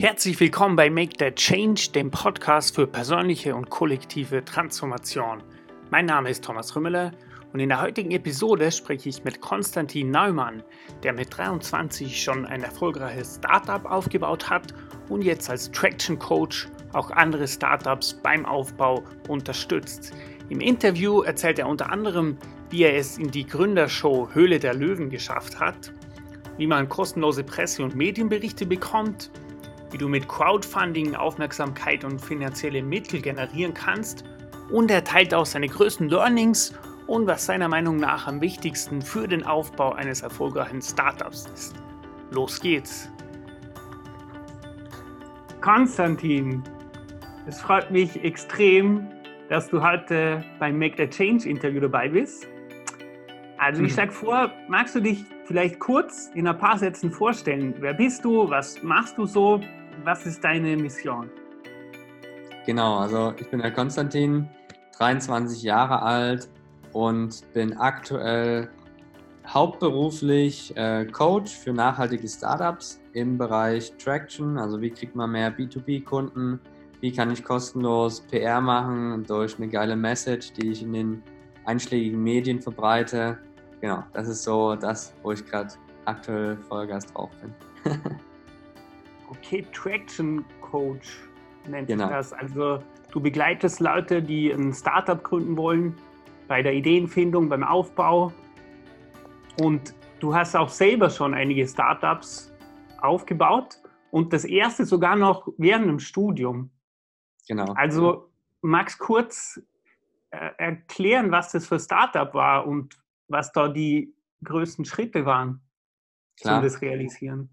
Herzlich willkommen bei Make That Change, dem Podcast für persönliche und kollektive Transformation. Mein Name ist Thomas Rümmeler und in der heutigen Episode spreche ich mit Konstantin Neumann, der mit 23 schon ein erfolgreiches Startup aufgebaut hat und jetzt als Traction Coach auch andere Startups beim Aufbau unterstützt. Im Interview erzählt er unter anderem, wie er es in die Gründershow Höhle der Löwen geschafft hat, wie man kostenlose Presse- und Medienberichte bekommt, wie du mit Crowdfunding Aufmerksamkeit und finanzielle Mittel generieren kannst und er teilt auch seine größten Learnings und was seiner Meinung nach am wichtigsten für den Aufbau eines erfolgreichen Startups ist. Los geht's! Konstantin, es freut mich extrem, dass du heute beim Make the Change Interview dabei bist. Also ich mhm. schlage vor, magst du dich vielleicht kurz in ein paar Sätzen vorstellen? Wer bist du? Was machst du so? Was ist deine Mission? Genau, also ich bin der Konstantin, 23 Jahre alt und bin aktuell hauptberuflich äh, Coach für nachhaltige Startups im Bereich Traction. Also wie kriegt man mehr B2B-Kunden? Wie kann ich kostenlos PR machen durch eine geile Message, die ich in den einschlägigen Medien verbreite? Genau, das ist so das, wo ich gerade aktuell Vollgas drauf bin. okay, Traction Coach nennt genau. sich das. Also du begleitest Leute, die ein Startup gründen wollen, bei der Ideenfindung, beim Aufbau. Und du hast auch selber schon einige Startups aufgebaut und das erste sogar noch während dem Studium. Genau. Also magst kurz äh, erklären, was das für Startup war und was da die größten Schritte waren, Klar. um das realisieren.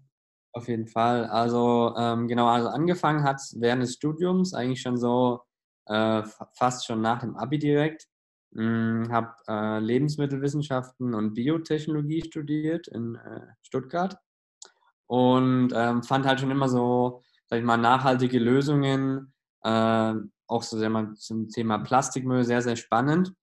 Auf jeden Fall. Also ähm, genau, also angefangen hat während des Studiums, eigentlich schon so äh, fast schon nach dem Abi direkt. Hm, habe äh, Lebensmittelwissenschaften und Biotechnologie studiert in äh, Stuttgart und ähm, fand halt schon immer so, sag ich mal, nachhaltige Lösungen, äh, auch so sehr mal zum Thema Plastikmüll sehr, sehr spannend.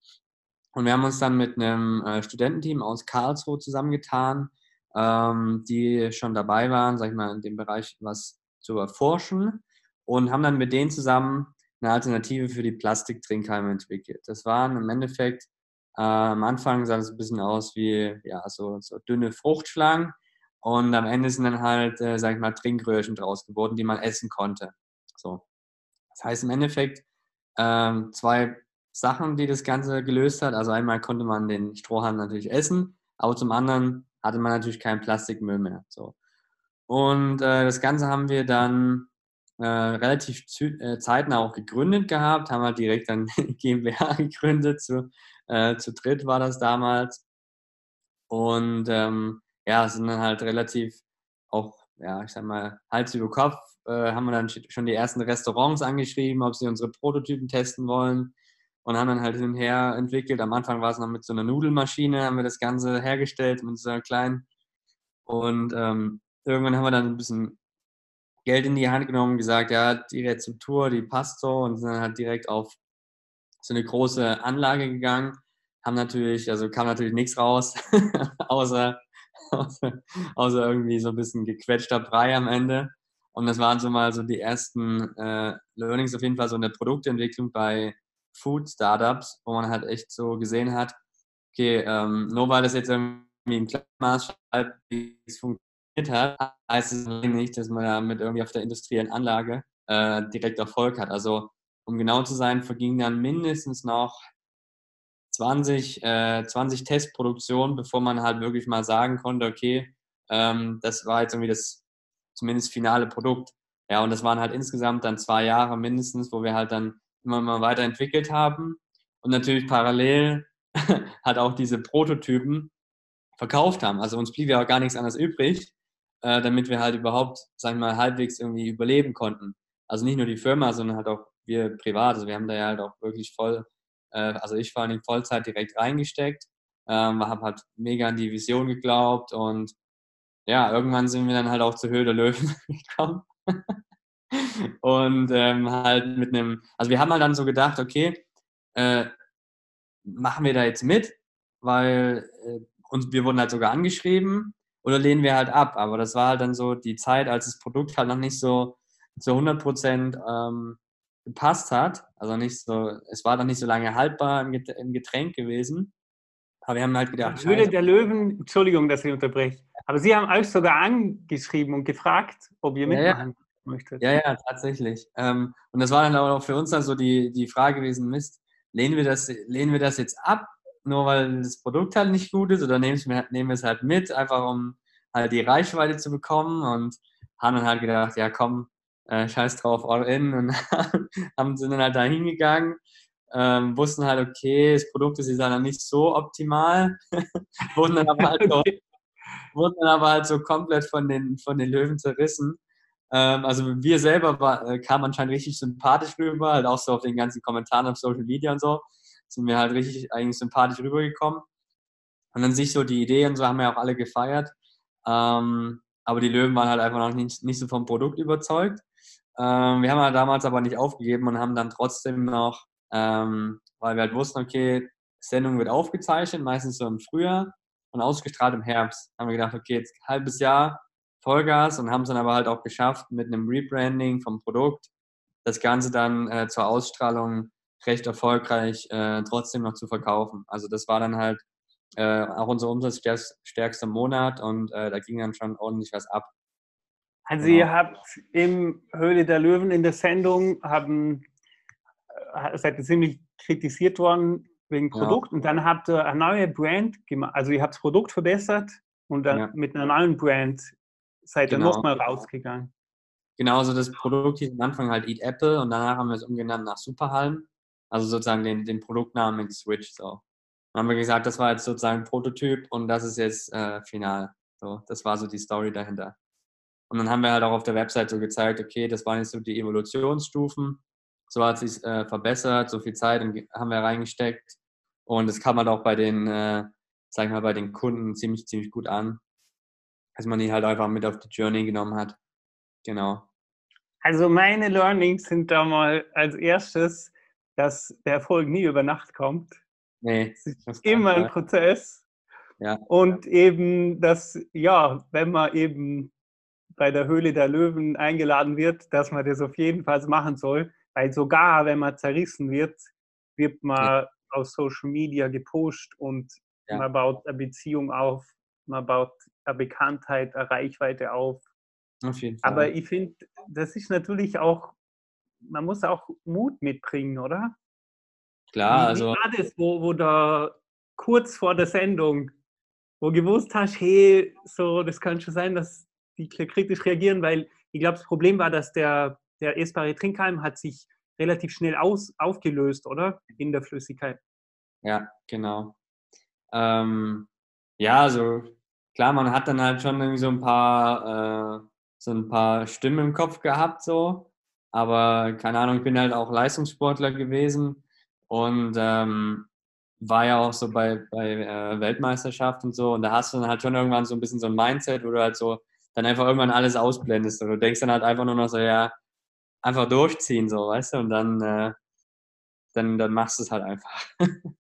Und wir haben uns dann mit einem äh, Studententeam aus Karlsruhe zusammengetan, ähm, die schon dabei waren, sag ich mal, in dem Bereich was zu erforschen und haben dann mit denen zusammen eine Alternative für die Plastiktrinkhalme entwickelt. Das waren im Endeffekt äh, am Anfang sah es ein bisschen aus wie ja so, so dünne Fruchtschlangen und am Ende sind dann halt, äh, sag ich mal, Trinkröhrchen draus geworden, die man essen konnte. So. Das heißt im Endeffekt ähm, zwei Sachen, die das Ganze gelöst hat. Also einmal konnte man den Strohhalm natürlich essen, aber zum anderen hatte man natürlich keinen Plastikmüll mehr. So. Und äh, das Ganze haben wir dann äh, relativ äh, zeitnah auch gegründet gehabt, haben halt direkt dann GmbH gegründet, zu, äh, zu dritt war das damals. Und ähm, ja, sind dann halt relativ auch, ja, ich sag mal, Hals über Kopf, äh, haben wir dann schon die ersten Restaurants angeschrieben, ob sie unsere Prototypen testen wollen und haben dann halt hin und her entwickelt. Am Anfang war es noch mit so einer Nudelmaschine, haben wir das Ganze hergestellt mit so einer kleinen. Und ähm, irgendwann haben wir dann ein bisschen Geld in die Hand genommen und gesagt, ja, die Rezeptur, die passt so und sind dann halt direkt auf so eine große Anlage gegangen. Haben natürlich, also kam natürlich nichts raus, außer, außer, außer irgendwie so ein bisschen gequetschter Brei am Ende. Und das waren so mal so die ersten äh, Learnings auf jeden Fall so in der Produktentwicklung bei Food-Startups, wo man halt echt so gesehen hat, okay, ähm, nur weil das jetzt irgendwie im Maßstab funktioniert hat, heißt es nicht, dass man damit irgendwie auf der industriellen Anlage äh, direkt Erfolg hat. Also um genau zu sein, vergingen dann mindestens noch 20, äh, 20 Testproduktionen, bevor man halt wirklich mal sagen konnte, okay, ähm, das war jetzt irgendwie das zumindest finale Produkt. Ja, und das waren halt insgesamt dann zwei Jahre mindestens, wo wir halt dann immer mal weiterentwickelt haben und natürlich parallel hat auch diese Prototypen verkauft haben. Also uns blieb ja auch gar nichts anderes übrig, äh, damit wir halt überhaupt, sagen wir mal, halbwegs irgendwie überleben konnten. Also nicht nur die Firma, sondern halt auch wir privat. Also wir haben da ja halt auch wirklich voll, äh, also ich vor allem Vollzeit direkt reingesteckt, ähm, habe halt mega an die Vision geglaubt und ja, irgendwann sind wir dann halt auch zur Höhe der Löwen gekommen und ähm, halt mit einem, also wir haben halt dann so gedacht, okay, äh, machen wir da jetzt mit, weil äh, uns, wir wurden halt sogar angeschrieben oder lehnen wir halt ab. Aber das war halt dann so die Zeit, als das Produkt halt noch nicht so zu 100 Prozent ähm, gepasst hat. Also nicht so, es war dann nicht so lange haltbar im Getränk gewesen. Aber wir haben halt gedacht, Höhle der Löwen, Entschuldigung, dass ich unterbreche, aber Sie haben euch sogar angeschrieben und gefragt, ob ihr mitmachen. Möchtet. Ja, ja, tatsächlich. Ähm, und das war dann auch für uns dann so die, die Frage gewesen, Mist, lehnen wir, das, lehnen wir das jetzt ab, nur weil das Produkt halt nicht gut ist, oder nehmen wir, nehmen wir es halt mit, einfach um halt die Reichweite zu bekommen und haben dann halt gedacht, ja komm, äh, scheiß drauf, all in und haben, sind dann halt da hingegangen, ähm, wussten halt, okay, das Produkt ist dann nicht so optimal, wurden, dann aber halt so, wurden dann aber halt so komplett von den, von den Löwen zerrissen. Ähm, also wir selber war, äh, kamen anscheinend richtig sympathisch rüber, halt auch so auf den ganzen Kommentaren auf Social Media und so, sind wir halt richtig eigentlich sympathisch rübergekommen. Und dann sich so die Idee und so haben wir auch alle gefeiert. Ähm, aber die Löwen waren halt einfach noch nicht, nicht so vom Produkt überzeugt. Ähm, wir haben halt damals aber nicht aufgegeben und haben dann trotzdem noch, ähm, weil wir halt wussten, okay, Sendung wird aufgezeichnet, meistens so im Frühjahr und ausgestrahlt im Herbst. Haben wir gedacht, okay, jetzt ein halbes Jahr Vollgas und haben es dann aber halt auch geschafft, mit einem Rebranding vom Produkt das Ganze dann äh, zur Ausstrahlung recht erfolgreich äh, trotzdem noch zu verkaufen. Also das war dann halt äh, auch unser umsatzstärkster Monat und äh, da ging dann schon ordentlich was ab. Also genau. ihr habt im Höhle der Löwen in der Sendung haben, äh, seid ihr ziemlich kritisiert worden wegen Produkt ja. und dann habt ihr eine neue Brand gemacht. Also ihr habt das Produkt verbessert und dann ja. mit einer neuen Brand seid ihr genau. nochmal rausgegangen. Genau, also das Produkt hieß am Anfang halt Eat Apple und danach haben wir es umgenannt nach Superhalm. Also sozusagen den, den Produktnamen geswitcht. So. Dann haben wir gesagt, das war jetzt sozusagen Prototyp und das ist jetzt äh, final. So, das war so die Story dahinter. Und dann haben wir halt auch auf der Website so gezeigt, okay, das waren jetzt so die Evolutionsstufen. So hat sich äh, verbessert, so viel Zeit haben wir reingesteckt. Und das kam halt auch bei den, äh, sag ich mal, bei den Kunden ziemlich, ziemlich gut an. Dass man die halt einfach mit auf die Journey genommen hat. Genau. Also meine Learnings sind da mal als erstes, dass der Erfolg nie über Nacht kommt. Nee. Es ist immer ein Prozess. Ja. Und eben, dass, ja, wenn man eben bei der Höhle der Löwen eingeladen wird, dass man das auf jeden Fall machen soll, weil sogar wenn man zerrissen wird, wird man ja. auf Social Media gepusht und ja. man baut eine Beziehung auf, man baut Bekanntheit, eine Reichweite auf. Auf jeden Fall. Aber ich finde, das ist natürlich auch, man muss auch Mut mitbringen, oder? Klar, also. Wie war das, wo, wo da kurz vor der Sendung, wo gewusst hast, hey, so, das kann schon sein, dass die kritisch reagieren, weil ich glaube, das Problem war, dass der, der essbare Trinkhalm hat sich relativ schnell aus, aufgelöst, oder? In der Flüssigkeit. Ja, genau. Ähm, ja, also klar, man hat dann halt schon irgendwie so ein paar, äh, so ein paar Stimmen im Kopf gehabt, so. Aber keine Ahnung, ich bin halt auch Leistungssportler gewesen und ähm, war ja auch so bei, bei äh, Weltmeisterschaft und so. Und da hast du dann halt schon irgendwann so ein bisschen so ein Mindset, wo du halt so dann einfach irgendwann alles ausblendest. Und du denkst dann halt einfach nur noch so, ja, einfach durchziehen, so, weißt du? Und dann, äh, dann, dann machst du es halt einfach.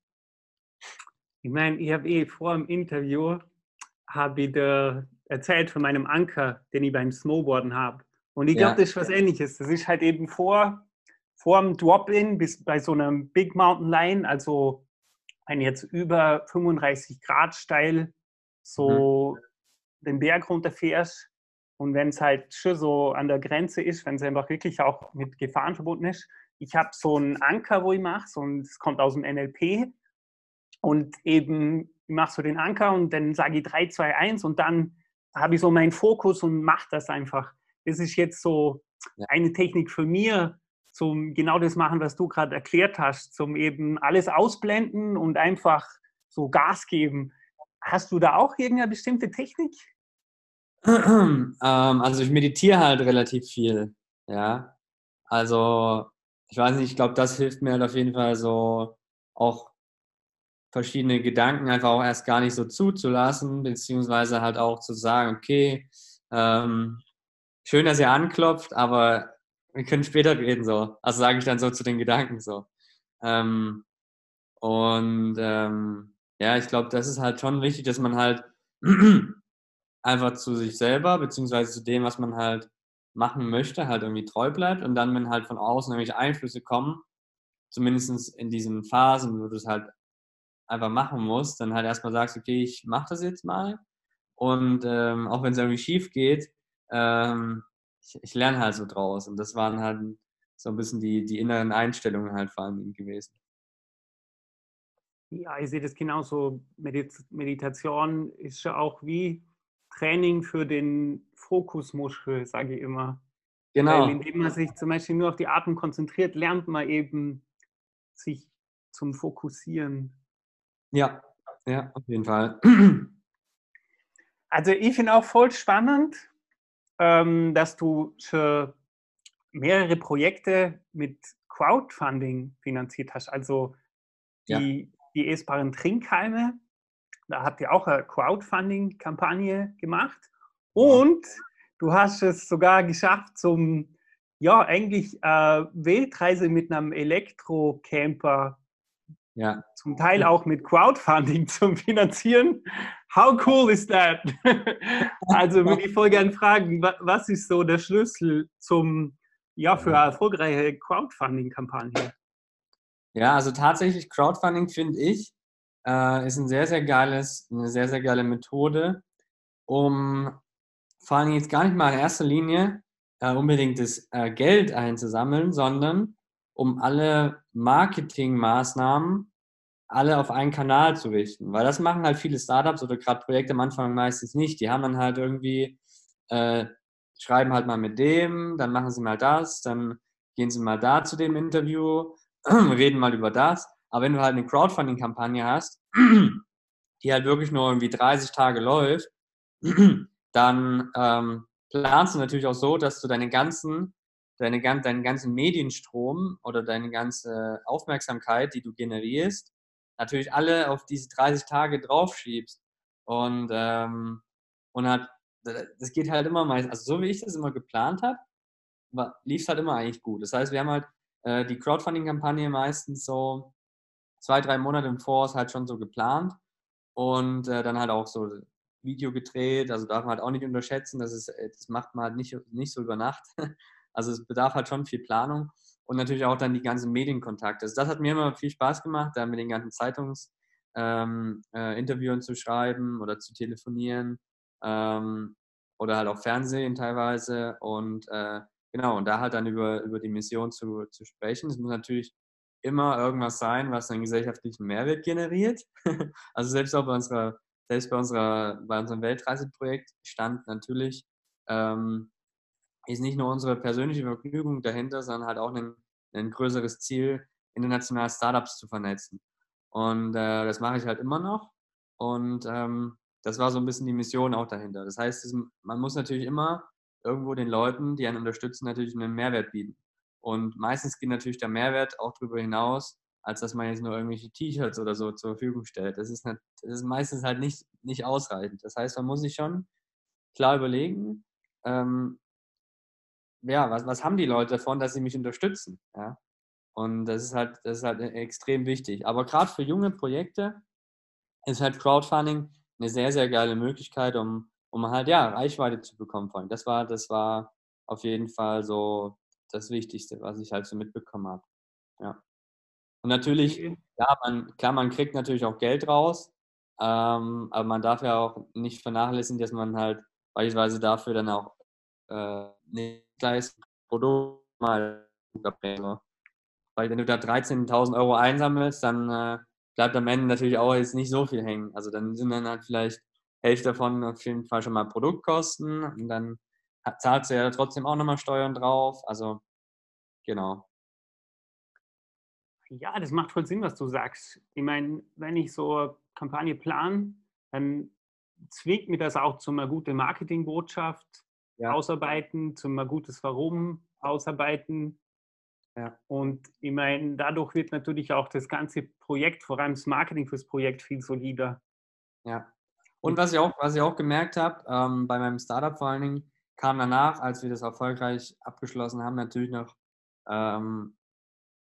ich meine, ich habe eh vor dem Interview, habe da erzählt von meinem Anker, den ich beim Snowboarden habe. Und ich glaube, ja. das ist was ähnliches. Das ist halt eben vor, vor dem Drop-In bis bei so einem Big Mountain Line, also wenn jetzt über 35 Grad steil so mhm den Berg runterfährst und wenn es halt schon so an der Grenze ist, wenn es einfach wirklich auch mit Gefahren verbunden ist. Ich habe so einen Anker, wo ich mache, so es kommt aus dem NLP und eben ich mache so den Anker und dann sage ich 3, 2, 1 und dann habe ich so meinen Fokus und mache das einfach. Das ist jetzt so eine Technik für mir, zum genau das machen, was du gerade erklärt hast, zum eben alles ausblenden und einfach so Gas geben. Hast du da auch irgendeine bestimmte Technik? ähm, also ich meditiere halt relativ viel, ja. Also ich weiß nicht, ich glaube, das hilft mir halt auf jeden Fall so auch verschiedene Gedanken einfach auch erst gar nicht so zuzulassen, beziehungsweise halt auch zu sagen, okay, ähm, schön, dass ihr anklopft, aber wir können später reden so. Also sage ich dann so zu den Gedanken so. Ähm, und ähm, ja, ich glaube, das ist halt schon wichtig, dass man halt einfach zu sich selber, beziehungsweise zu dem, was man halt machen möchte, halt irgendwie treu bleibt und dann, wenn halt von außen irgendwelche Einflüsse kommen, zumindest in diesen Phasen, wo du es halt einfach machen musst, dann halt erstmal sagst, okay, ich mache das jetzt mal und ähm, auch wenn es irgendwie schief geht, ähm, ich, ich lerne halt so draus und das waren halt so ein bisschen die, die inneren Einstellungen halt vor allem gewesen. Ja, ich sehe das genauso. Meditation ist ja auch wie Training für den Fokusmuskel, sage ich immer. Genau. Weil indem man sich zum Beispiel nur auf die Atem konzentriert, lernt man eben sich zum Fokussieren. Ja, ja, auf jeden Fall. Also ich finde auch voll spannend, ähm, dass du schon mehrere Projekte mit Crowdfunding finanziert hast. Also die, ja. die essbaren Trinkhalme, da habt ihr auch eine Crowdfunding-Kampagne gemacht. Und du hast es sogar geschafft, zum, ja, eigentlich äh, Weltreise mit einem Elektrocamper ja. zum Teil auch mit Crowdfunding zu finanzieren. How cool is that? also würde ich voll gerne fragen, was ist so der Schlüssel zum, ja, für eine erfolgreiche Crowdfunding-Kampagne? Ja, also tatsächlich Crowdfunding finde ich, äh, ist ein sehr, sehr geiles, eine sehr, sehr geile Methode, um vor allem jetzt gar nicht mal in erster Linie äh, unbedingt das äh, Geld einzusammeln, sondern um alle Marketingmaßnahmen alle auf einen Kanal zu richten. Weil das machen halt viele Startups oder gerade Projekte am Anfang meistens nicht. Die haben dann halt irgendwie, äh, schreiben halt mal mit dem, dann machen sie mal das, dann gehen sie mal da zu dem Interview, reden mal über das. Aber wenn du halt eine Crowdfunding-Kampagne hast, die halt wirklich nur irgendwie 30 Tage läuft, dann ähm, planst du natürlich auch so, dass du deine ganzen deine, deinen ganzen Medienstrom oder deine ganze Aufmerksamkeit, die du generierst, natürlich alle auf diese 30 Tage draufschiebst. Und, ähm, und hat, das geht halt immer meist, also so wie ich das immer geplant habe, lief es halt immer eigentlich gut. Das heißt, wir haben halt äh, die Crowdfunding-Kampagne meistens so zwei, drei Monate im Voraus halt schon so geplant und äh, dann halt auch so Video gedreht. Also darf man halt auch nicht unterschätzen, das, ist, das macht man halt nicht, nicht so über Nacht. Also es bedarf halt schon viel Planung und natürlich auch dann die ganzen Medienkontakte. Also das hat mir immer viel Spaß gemacht, da mit den ganzen Zeitungsinterviewen ähm, äh, zu schreiben oder zu telefonieren ähm, oder halt auch Fernsehen teilweise und äh, genau, und da halt dann über, über die Mission zu, zu sprechen. Es muss natürlich immer irgendwas sein, was einen gesellschaftlichen Mehrwert generiert. also selbst auch bei unserer, selbst bei unserer, bei unserem Weltreiseprojekt stand natürlich ähm, ist nicht nur unsere persönliche Vergnügung dahinter, sondern halt auch ein, ein größeres Ziel, internationale Startups zu vernetzen. Und äh, das mache ich halt immer noch. Und ähm, das war so ein bisschen die Mission auch dahinter. Das heißt, es, man muss natürlich immer irgendwo den Leuten, die einen unterstützen, natürlich einen Mehrwert bieten. Und meistens geht natürlich der Mehrwert auch darüber hinaus, als dass man jetzt nur irgendwelche T-Shirts oder so zur Verfügung stellt. Das ist, nicht, das ist meistens halt nicht, nicht ausreichend. Das heißt, man muss sich schon klar überlegen, ähm, ja, was, was haben die Leute davon, dass sie mich unterstützen? Ja? Und das ist halt, das ist halt extrem wichtig. Aber gerade für junge Projekte ist halt Crowdfunding eine sehr, sehr geile Möglichkeit, um, um halt ja Reichweite zu bekommen. Das war, das war auf jeden Fall so das Wichtigste, was ich halt so mitbekommen habe. Ja. Und natürlich, ja, man, klar, man kriegt natürlich auch Geld raus, ähm, aber man darf ja auch nicht vernachlässigen, dass man halt beispielsweise dafür dann auch äh, nicht gleich Produkt mal. Weil wenn du da 13.000 Euro einsammelst, dann äh, bleibt am Ende natürlich auch jetzt nicht so viel hängen. Also dann sind dann halt vielleicht Hälfte davon auf jeden Fall schon mal Produktkosten und dann zahlst du ja trotzdem auch nochmal Steuern drauf. Also genau. Ja, das macht voll Sinn, was du sagst. Ich meine, wenn ich so Kampagne plane, dann zwingt mir das auch zu einer guten Marketingbotschaft ja. ausarbeiten, zum ein gutes Warum ausarbeiten. Ja. Und ich meine, dadurch wird natürlich auch das ganze Projekt, vor allem das Marketing fürs Projekt, viel solider. Ja. Und was ich auch, was ich auch gemerkt habe, ähm, bei meinem Startup vor allen Dingen, kam danach, als wir das erfolgreich abgeschlossen haben, natürlich noch ähm,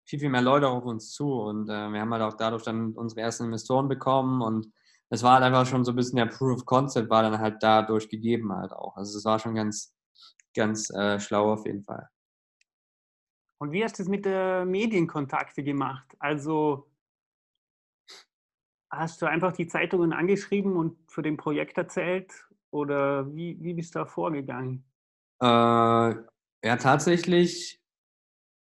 viel, viel mehr Leute auf uns zu. Und äh, wir haben halt auch dadurch dann unsere ersten Investoren bekommen und es war halt einfach schon so ein bisschen der Proof of Concept war dann halt dadurch gegeben halt auch. Also es war schon ganz, ganz äh, schlau auf jeden Fall. Und wie hast du es mit der Medienkontakte gemacht? Also hast du einfach die Zeitungen angeschrieben und für den Projekt erzählt oder wie, wie bist du da vorgegangen? Äh, ja, tatsächlich,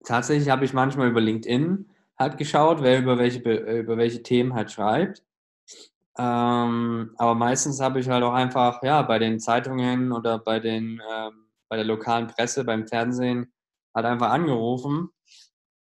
tatsächlich habe ich manchmal über LinkedIn halt geschaut, wer über welche, über welche Themen halt schreibt. Ähm, aber meistens habe ich halt auch einfach, ja, bei den Zeitungen oder bei den, ähm, bei der lokalen Presse, beim Fernsehen halt einfach angerufen.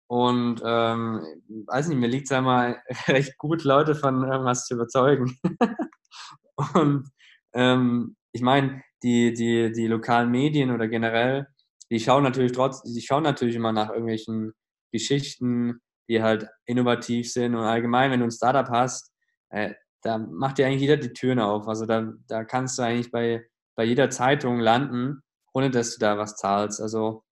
Und ähm, weiß nicht, mir liegt es einmal recht gut, Leute von irgendwas zu überzeugen. und ähm, ich meine, die, die, die lokalen Medien oder generell, die schauen natürlich trotz, die schauen natürlich immer nach irgendwelchen Geschichten, die halt innovativ sind und allgemein, wenn du ein Startup hast, äh, da macht dir eigentlich jeder die Türen auf. Also da, da kannst du eigentlich bei, bei jeder Zeitung landen, ohne dass du da was zahlst. Also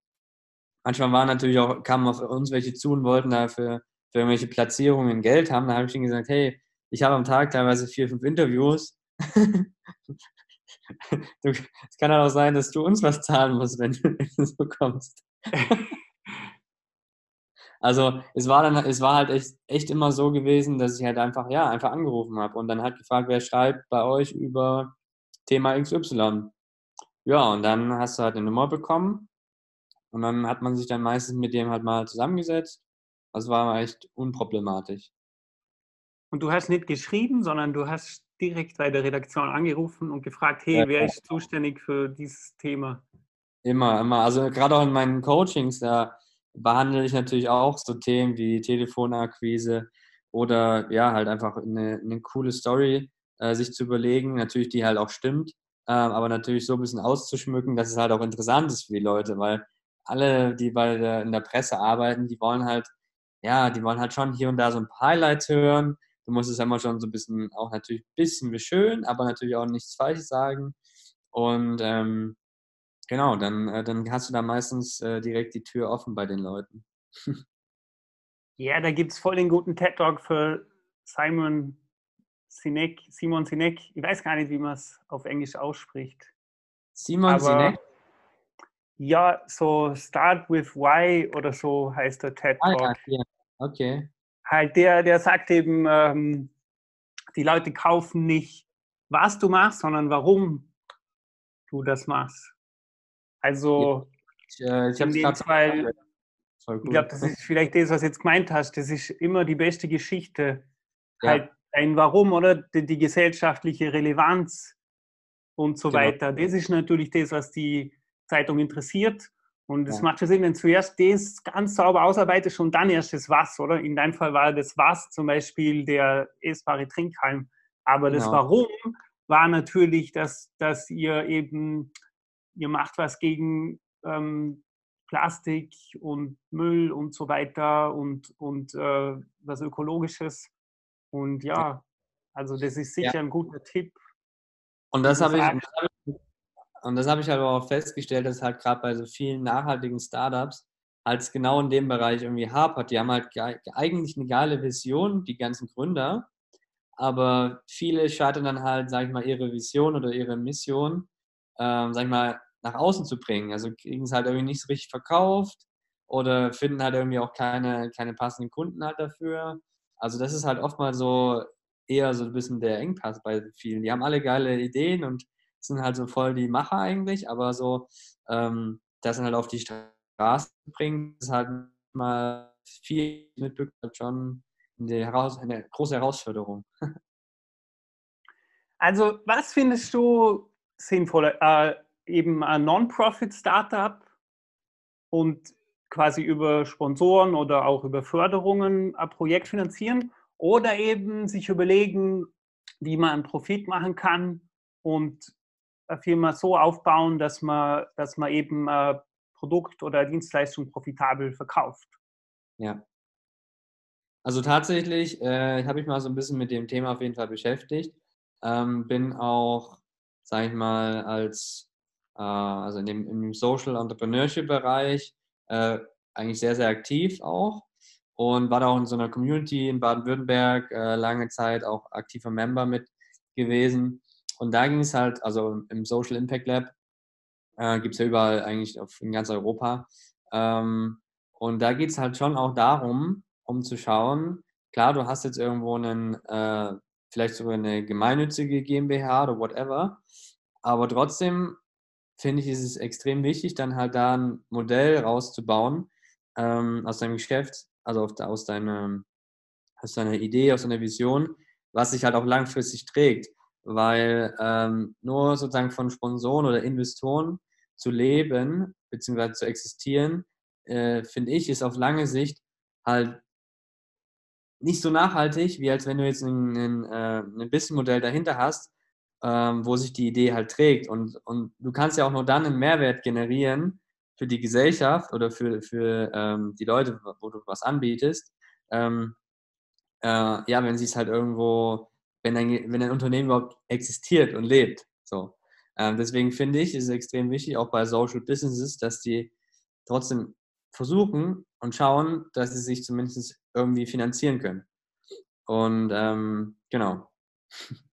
manchmal waren natürlich auch, kamen auf uns welche zu und wollten dafür für irgendwelche Platzierungen Geld haben. Da habe ich ihnen gesagt, hey, ich habe am Tag teilweise vier, fünf Interviews. es kann halt auch sein, dass du uns was zahlen musst, wenn, wenn du so kommst. Also es war dann, es war halt echt, echt immer so gewesen, dass ich halt einfach, ja, einfach angerufen habe und dann halt gefragt, wer schreibt bei euch über Thema XY. Ja, und dann hast du halt eine Nummer bekommen und dann hat man sich dann meistens mit dem halt mal zusammengesetzt. Das war echt unproblematisch. Und du hast nicht geschrieben, sondern du hast direkt bei der Redaktion angerufen und gefragt, hey, ja, wer ist zuständig für dieses Thema? Immer, immer. Also gerade auch in meinen Coachings, da behandle ich natürlich auch so Themen wie Telefonakquise oder ja, halt einfach eine, eine coole Story äh, sich zu überlegen, natürlich die halt auch stimmt, äh, aber natürlich so ein bisschen auszuschmücken, dass es halt auch interessant ist für die Leute, weil alle, die bei der, in der Presse arbeiten, die wollen halt, ja, die wollen halt schon hier und da so ein paar Highlights hören. Du musst es immer schon so ein bisschen, auch natürlich ein bisschen wie schön, aber natürlich auch nichts Falsches sagen. Und ähm, Genau, dann, äh, dann hast du da meistens äh, direkt die Tür offen bei den Leuten. ja, da gibt es voll den guten TED-Talk für Simon Sinek, Simon Sinek. Ich weiß gar nicht, wie man es auf Englisch ausspricht. Simon Aber, Sinek? Ja, so Start with Why oder so heißt der TED-Talk. Ah, ja, okay. Halt, der, der sagt eben, ähm, die Leute kaufen nicht, was du machst, sondern warum du das machst. Also, ich, äh, ich dem Fall, ich glaube, das ist vielleicht das, was du jetzt gemeint hast. Das ist immer die beste Geschichte. Ja. Halt ein Warum oder die, die, gesellschaftliche Relevanz und so genau. weiter. Das ist natürlich das, was die Zeitung interessiert. Und es ja. macht schon Sinn, wenn zuerst das ganz sauber ausarbeitest und dann erst das Was, oder? In deinem Fall war das Was zum Beispiel der essbare Trinkhalm. Aber genau. das Warum war natürlich, dass, dass ihr eben ihr macht was gegen ähm, Plastik und Müll und so weiter und, und äh, was Ökologisches. Und ja, also das ist sicher ja. ein guter Tipp. Und das habe ich, und das habe ich halt auch festgestellt, dass halt gerade bei so vielen nachhaltigen Startups halt genau in dem Bereich irgendwie hapert. Die haben halt eigentlich eine geile Vision, die ganzen Gründer, aber viele scheitern dann halt, sag ich mal, ihre Vision oder ihre Mission ähm, sag ich mal, nach außen zu bringen. Also kriegen es halt irgendwie nicht so richtig verkauft oder finden halt irgendwie auch keine, keine passenden Kunden halt dafür. Also das ist halt oftmals so eher so ein bisschen der Engpass bei vielen. Die haben alle geile Ideen und sind halt so voll die Macher eigentlich, aber so ähm, das dann halt auf die Straße bringen, ist halt mal viel mit schon eine, Heraus eine große Herausforderung. Also was findest du sinnvoller? Äh, eben ein Non-Profit-Startup und quasi über Sponsoren oder auch über Förderungen ein Projekt finanzieren oder eben sich überlegen, wie man einen Profit machen kann und eine Firma so aufbauen, dass man, dass man eben ein Produkt oder Dienstleistung profitabel verkauft. Ja. Also tatsächlich äh, habe ich mal so ein bisschen mit dem Thema auf jeden Fall beschäftigt. Ähm, bin auch, sage ich mal, als also in dem, im Social Entrepreneurship Bereich, äh, eigentlich sehr, sehr aktiv auch und war da auch in so einer Community in Baden-Württemberg äh, lange Zeit auch aktiver Member mit gewesen. Und da ging es halt, also im Social Impact Lab, Äh, Gibt es ja überall eigentlich auf, in ganz Europa. Ähm, und da geht es halt schon auch darum, um zu schauen, klar, du hast jetzt irgendwo einen, äh, vielleicht sogar eine gemeinnützige GmbH oder whatever, aber trotzdem finde ich, ist es extrem wichtig, dann halt da ein Modell rauszubauen ähm, aus deinem Geschäft, also aus, deiner, aus deiner Idee, aus deiner Vision, was sich halt auch langfristig trägt. Weil ähm, nur sozusagen von Sponsoren oder Investoren zu leben, beziehungsweise zu existieren, äh, finde ich, ist auf lange Sicht halt nicht so nachhaltig, wie als wenn du jetzt ein, ein, äh, ein Businessmodell dahinter hast, ähm, wo sich die Idee halt trägt. Und, und du kannst ja auch nur dann einen Mehrwert generieren für die Gesellschaft oder für, für ähm, die Leute, wo du was anbietest. Ähm, äh, ja, wenn sie es halt irgendwo, wenn ein, wenn ein Unternehmen überhaupt existiert und lebt. So. Ähm, deswegen finde ich, ist es extrem wichtig, auch bei Social Businesses, dass die trotzdem versuchen und schauen, dass sie sich zumindest irgendwie finanzieren können. Und ähm, genau.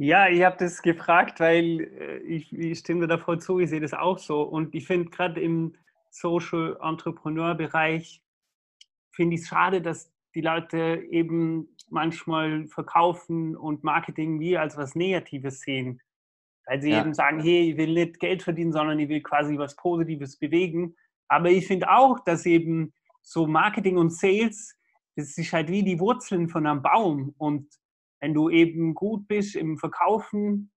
Ja, ich habe das gefragt, weil äh, ich, ich stimme da voll zu, ich sehe das auch so. Und ich finde gerade im Social Entrepreneur Bereich, finde ich es schade, dass die Leute eben manchmal verkaufen und Marketing wie als was Negatives sehen. Weil sie ja. eben sagen, hey, ich will nicht Geld verdienen, sondern ich will quasi was Positives bewegen. Aber ich finde auch, dass eben so Marketing und Sales, das ist halt wie die Wurzeln von einem Baum. Und wenn du eben gut bist im Verkaufen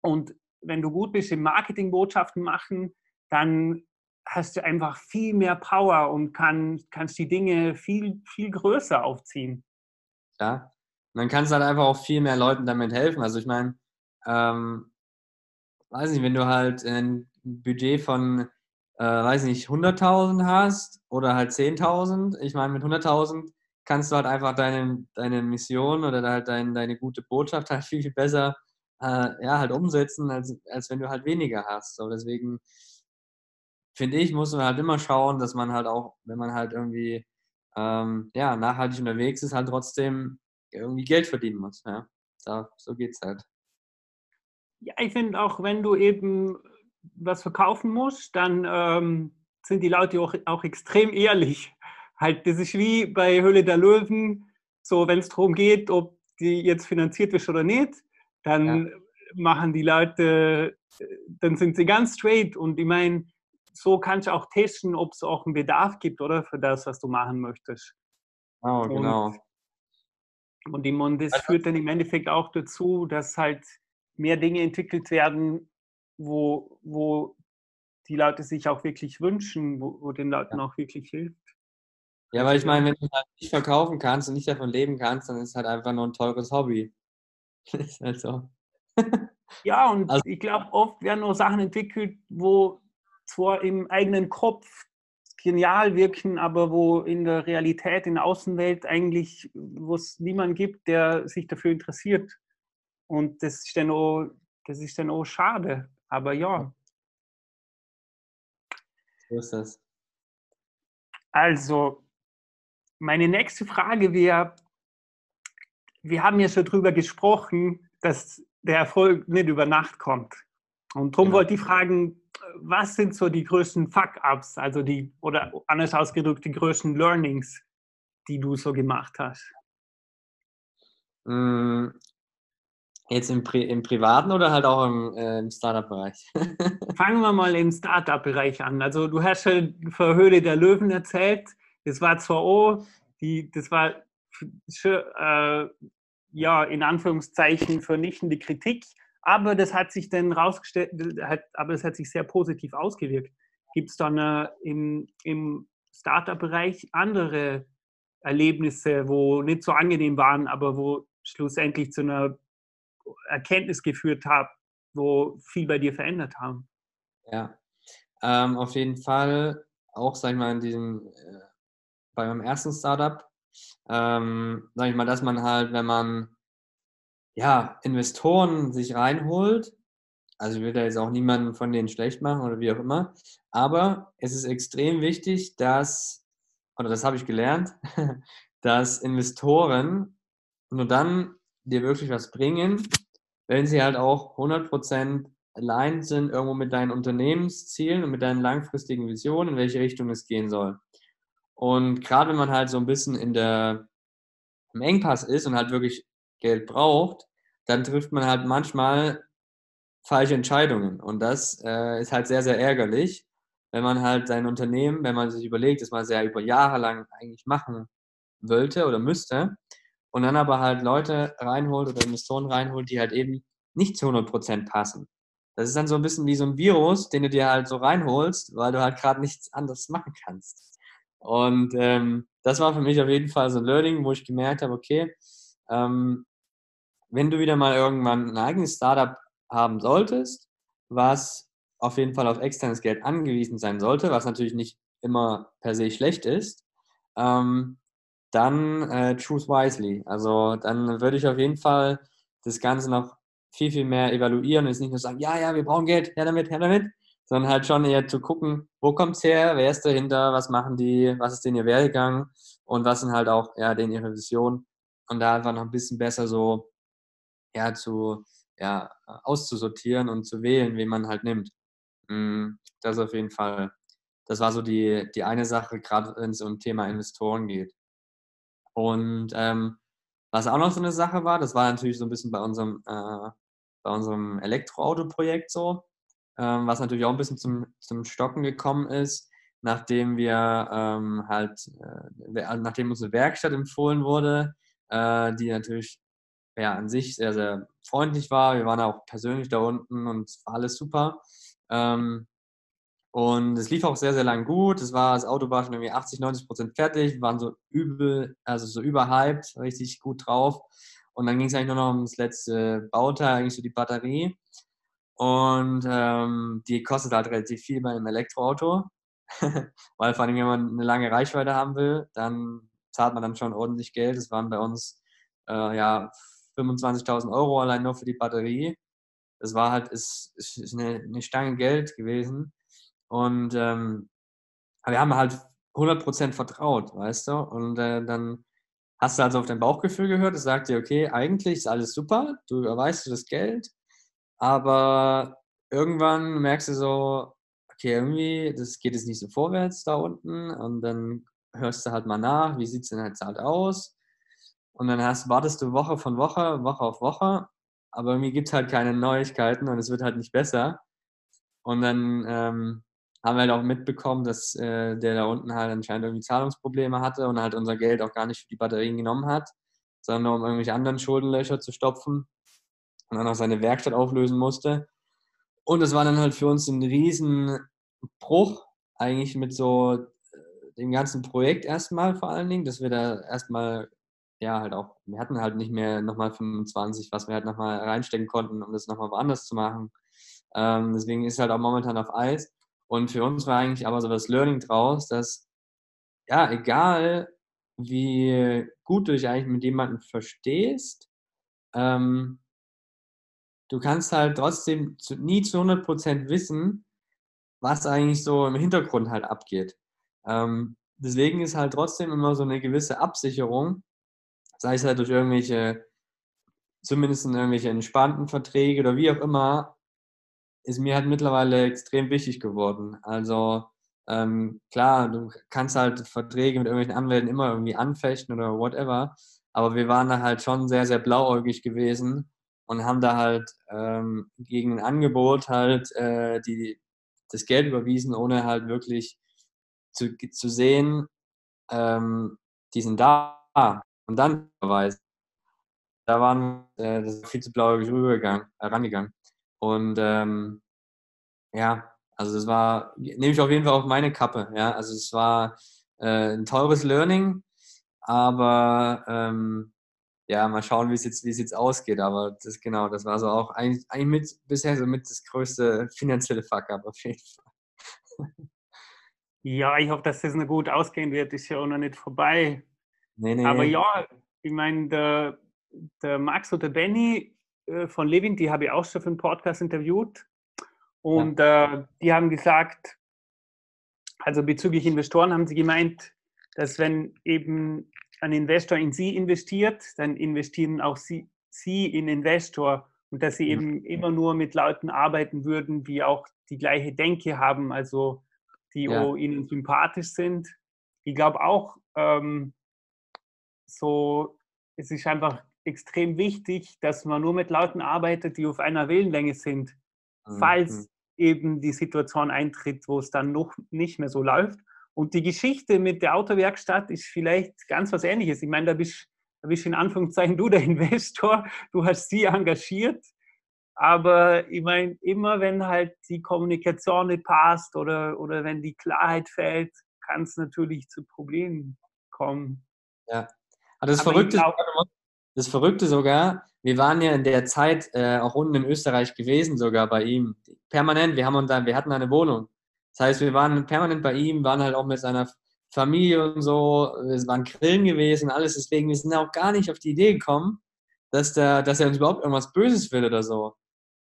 und wenn du gut bist im Marketingbotschaften machen, dann hast du einfach viel mehr Power und kann, kannst die Dinge viel, viel größer aufziehen. Ja, man kann es halt einfach auch viel mehr Leuten damit helfen. Also ich meine, ähm, weiß nicht, wenn du halt ein Budget von, äh, weiß nicht, 100.000 hast oder halt 10.000, ich meine, mit 100.000 kannst du halt einfach deine, deine Mission oder halt dein, deine gute Botschaft halt viel, viel besser äh, ja, halt umsetzen, als, als wenn du halt weniger hast. So, deswegen finde ich, muss man halt immer schauen, dass man halt auch, wenn man halt irgendwie ähm, ja, nachhaltig unterwegs ist, halt trotzdem irgendwie Geld verdienen muss. Ja? Da, so es halt. Ja, ich finde auch, wenn du eben was verkaufen musst, dann ähm, sind die Leute auch, auch extrem ehrlich halt, das ist wie bei Höhle der Löwen, so wenn es darum geht, ob die jetzt finanziert wird oder nicht, dann ja. machen die Leute, dann sind sie ganz straight und ich meine, so kannst du auch testen, ob es auch einen Bedarf gibt, oder? Für das, was du machen möchtest. Oh, genau. Und, und das also, führt dann im Endeffekt auch dazu, dass halt mehr Dinge entwickelt werden, wo, wo die Leute sich auch wirklich wünschen, wo, wo den Leuten ja. auch wirklich hilft. Ja, weil ich meine, wenn du halt nicht verkaufen kannst und nicht davon leben kannst, dann ist es halt einfach nur ein teures Hobby. ist halt so. ja, und also, ich glaube, oft werden nur Sachen entwickelt, wo zwar im eigenen Kopf genial wirken, aber wo in der Realität, in der Außenwelt eigentlich, wo es niemanden gibt, der sich dafür interessiert. Und das ist dann auch, das ist dann auch schade. Aber ja. So ist das. Also, meine nächste Frage wäre, wir haben ja schon darüber gesprochen, dass der Erfolg nicht über Nacht kommt. Und darum genau. wollte ich fragen, was sind so die größten Fuck-Ups, also die, oder anders ausgedrückt, die größten Learnings, die du so gemacht hast? Hm, jetzt im, Pri im Privaten oder halt auch im, äh, im Startup-Bereich? Fangen wir mal im Startup-Bereich an. Also du hast schon für Höhle der Löwen erzählt. Das war zwar auch, die, das war äh, ja in Anführungszeichen vernichtende Kritik, aber das hat sich dann rausgestellt, hat, aber das hat sich sehr positiv ausgewirkt. Gibt es dann äh, im, im Startup-Bereich andere Erlebnisse, wo nicht so angenehm waren, aber wo schlussendlich zu einer Erkenntnis geführt haben, wo viel bei dir verändert haben? Ja, ähm, auf jeden Fall auch, sag ich mal, in diesem äh, bei meinem ersten Startup, ähm, sage ich mal, dass man halt, wenn man ja, Investoren sich reinholt, also ich will da jetzt auch niemanden von denen schlecht machen oder wie auch immer, aber es ist extrem wichtig, dass, oder das habe ich gelernt, dass Investoren nur dann dir wirklich was bringen, wenn sie halt auch 100% aligned sind irgendwo mit deinen Unternehmenszielen und mit deinen langfristigen Visionen, in welche Richtung es gehen soll. Und gerade wenn man halt so ein bisschen in der, im Engpass ist und halt wirklich Geld braucht, dann trifft man halt manchmal falsche Entscheidungen. Und das äh, ist halt sehr, sehr ärgerlich, wenn man halt sein Unternehmen, wenn man sich überlegt, dass man es ja über Jahre lang eigentlich machen wollte oder müsste, und dann aber halt Leute reinholt oder Investoren reinholt, die halt eben nicht zu 100% passen. Das ist dann so ein bisschen wie so ein Virus, den du dir halt so reinholst, weil du halt gerade nichts anderes machen kannst. Und ähm, das war für mich auf jeden Fall so ein Learning, wo ich gemerkt habe, okay, ähm, wenn du wieder mal irgendwann ein eigenes Startup haben solltest, was auf jeden Fall auf externes Geld angewiesen sein sollte, was natürlich nicht immer per se schlecht ist, ähm, dann äh, choose wisely. Also dann würde ich auf jeden Fall das Ganze noch viel, viel mehr evaluieren und jetzt nicht nur sagen, ja, ja, wir brauchen Geld, her damit, her damit, sondern halt schon eher zu gucken, wo kommt es her, wer ist dahinter, was machen die, was ist denn ihr Werdegang und was sind halt auch ja, denen ihre Vision und da einfach noch ein bisschen besser so ja, zu, ja, auszusortieren und zu wählen, wen man halt nimmt. Mm, das auf jeden Fall, das war so die, die eine Sache, gerade wenn es um Thema Investoren geht. Und ähm, was auch noch so eine Sache war, das war natürlich so ein bisschen bei unserem, äh, bei unserem Elektroauto-Projekt so, ähm, was natürlich auch ein bisschen zum, zum Stocken gekommen ist, nachdem wir ähm, halt, äh, nachdem unsere Werkstatt empfohlen wurde, äh, die natürlich ja, an sich sehr, sehr freundlich war. Wir waren auch persönlich da unten und war alles super. Ähm, und es lief auch sehr, sehr lang gut. Es war, das Auto war schon irgendwie 80, 90 Prozent fertig. Wir waren so übel, also so überhyped, richtig gut drauf. Und dann ging es eigentlich nur noch ums letzte Bauteil, eigentlich so die Batterie. Und ähm, die kostet halt relativ viel bei einem Elektroauto. Weil vor allem, wenn man eine lange Reichweite haben will, dann zahlt man dann schon ordentlich Geld. Das waren bei uns äh, ja 25.000 Euro allein nur für die Batterie. Das war halt, ist, ist eine, eine Stange Geld gewesen. Und ähm, wir haben halt 100% vertraut, weißt du? Und äh, dann hast du also auf dein Bauchgefühl gehört, es sagt dir, okay, eigentlich ist alles super, du erweist du das Geld, aber irgendwann merkst du so, okay, irgendwie, das geht jetzt nicht so vorwärts da unten und dann hörst du halt mal nach, wie sieht es denn jetzt halt aus? Und dann hast, wartest du Woche von Woche, Woche auf Woche, aber irgendwie gibt es halt keine Neuigkeiten und es wird halt nicht besser. Und dann ähm, haben wir halt auch mitbekommen, dass äh, der da unten halt anscheinend irgendwie Zahlungsprobleme hatte und halt unser Geld auch gar nicht für die Batterien genommen hat, sondern um irgendwelche anderen Schuldenlöcher zu stopfen und dann auch seine Werkstatt auflösen musste. Und es war dann halt für uns ein Riesenbruch, eigentlich mit so äh, dem ganzen Projekt erstmal vor allen Dingen, dass wir da erstmal ja, halt auch, wir hatten halt nicht mehr nochmal 25, was wir halt nochmal reinstecken konnten, um das nochmal woanders zu machen. Ähm, deswegen ist halt auch momentan auf Eis. Und für uns war eigentlich aber so das Learning draus, dass, ja, egal wie gut du dich eigentlich mit jemandem verstehst, ähm, du kannst halt trotzdem zu, nie zu 100% wissen, was eigentlich so im Hintergrund halt abgeht. Ähm, deswegen ist halt trotzdem immer so eine gewisse Absicherung, sei es halt durch irgendwelche, zumindest in irgendwelche entspannten Verträge oder wie auch immer, ist mir halt mittlerweile extrem wichtig geworden. Also ähm, klar, du kannst halt Verträge mit irgendwelchen Anwälten immer irgendwie anfechten oder whatever, aber wir waren da halt schon sehr, sehr blauäugig gewesen und haben da halt ähm, gegen ein Angebot halt äh, die, das Geld überwiesen, ohne halt wirklich zu, zu sehen, ähm, die sind da. Und dann verweisen. Da waren äh, das viel zu blauäugig rübergegangen, äh, rangegangen. Und ähm, ja, also das war, nehme ich auf jeden Fall auf meine Kappe. Ja, also es war äh, ein teures Learning, aber ähm, ja, mal schauen, wie es jetzt, wie es jetzt ausgeht. Aber das genau, das war so auch eigentlich, eigentlich mit bisher so mit das größte finanzielle Fuck-up auf jeden Fall. Ja, ich hoffe, dass das noch gut ausgehen wird. Ist ja auch noch nicht vorbei. Nee, nee. Aber ja, ich meine, der, der Max oder der Benny äh, von Levin, die habe ich auch schon für einen Podcast interviewt. Und ja. äh, die haben gesagt, also bezüglich Investoren haben sie gemeint, dass wenn eben ein Investor in sie investiert, dann investieren auch sie, sie in Investor und dass sie mhm. eben immer nur mit Leuten arbeiten würden, die auch die gleiche Denke haben, also die ja. ihnen sympathisch sind. Ich glaube auch, ähm, so, es ist einfach extrem wichtig, dass man nur mit Leuten arbeitet, die auf einer Wellenlänge sind, mhm. falls eben die Situation eintritt, wo es dann noch nicht mehr so läuft. Und die Geschichte mit der Autowerkstatt ist vielleicht ganz was Ähnliches. Ich meine, da bist, da bist in Anführungszeichen du der Investor, du hast sie engagiert. Aber ich meine, immer wenn halt die Kommunikation nicht passt oder, oder wenn die Klarheit fehlt, kann es natürlich zu Problemen kommen. Ja. Aber das, Aber Verrückte, glaub, das Verrückte sogar, wir waren ja in der Zeit äh, auch unten in Österreich gewesen, sogar bei ihm. Permanent, wir, haben uns da, wir hatten eine Wohnung. Das heißt, wir waren permanent bei ihm, waren halt auch mit seiner Familie und so, es waren Grillen gewesen, alles. Deswegen, wir sind auch gar nicht auf die Idee gekommen, dass, der, dass er uns überhaupt irgendwas Böses will oder so.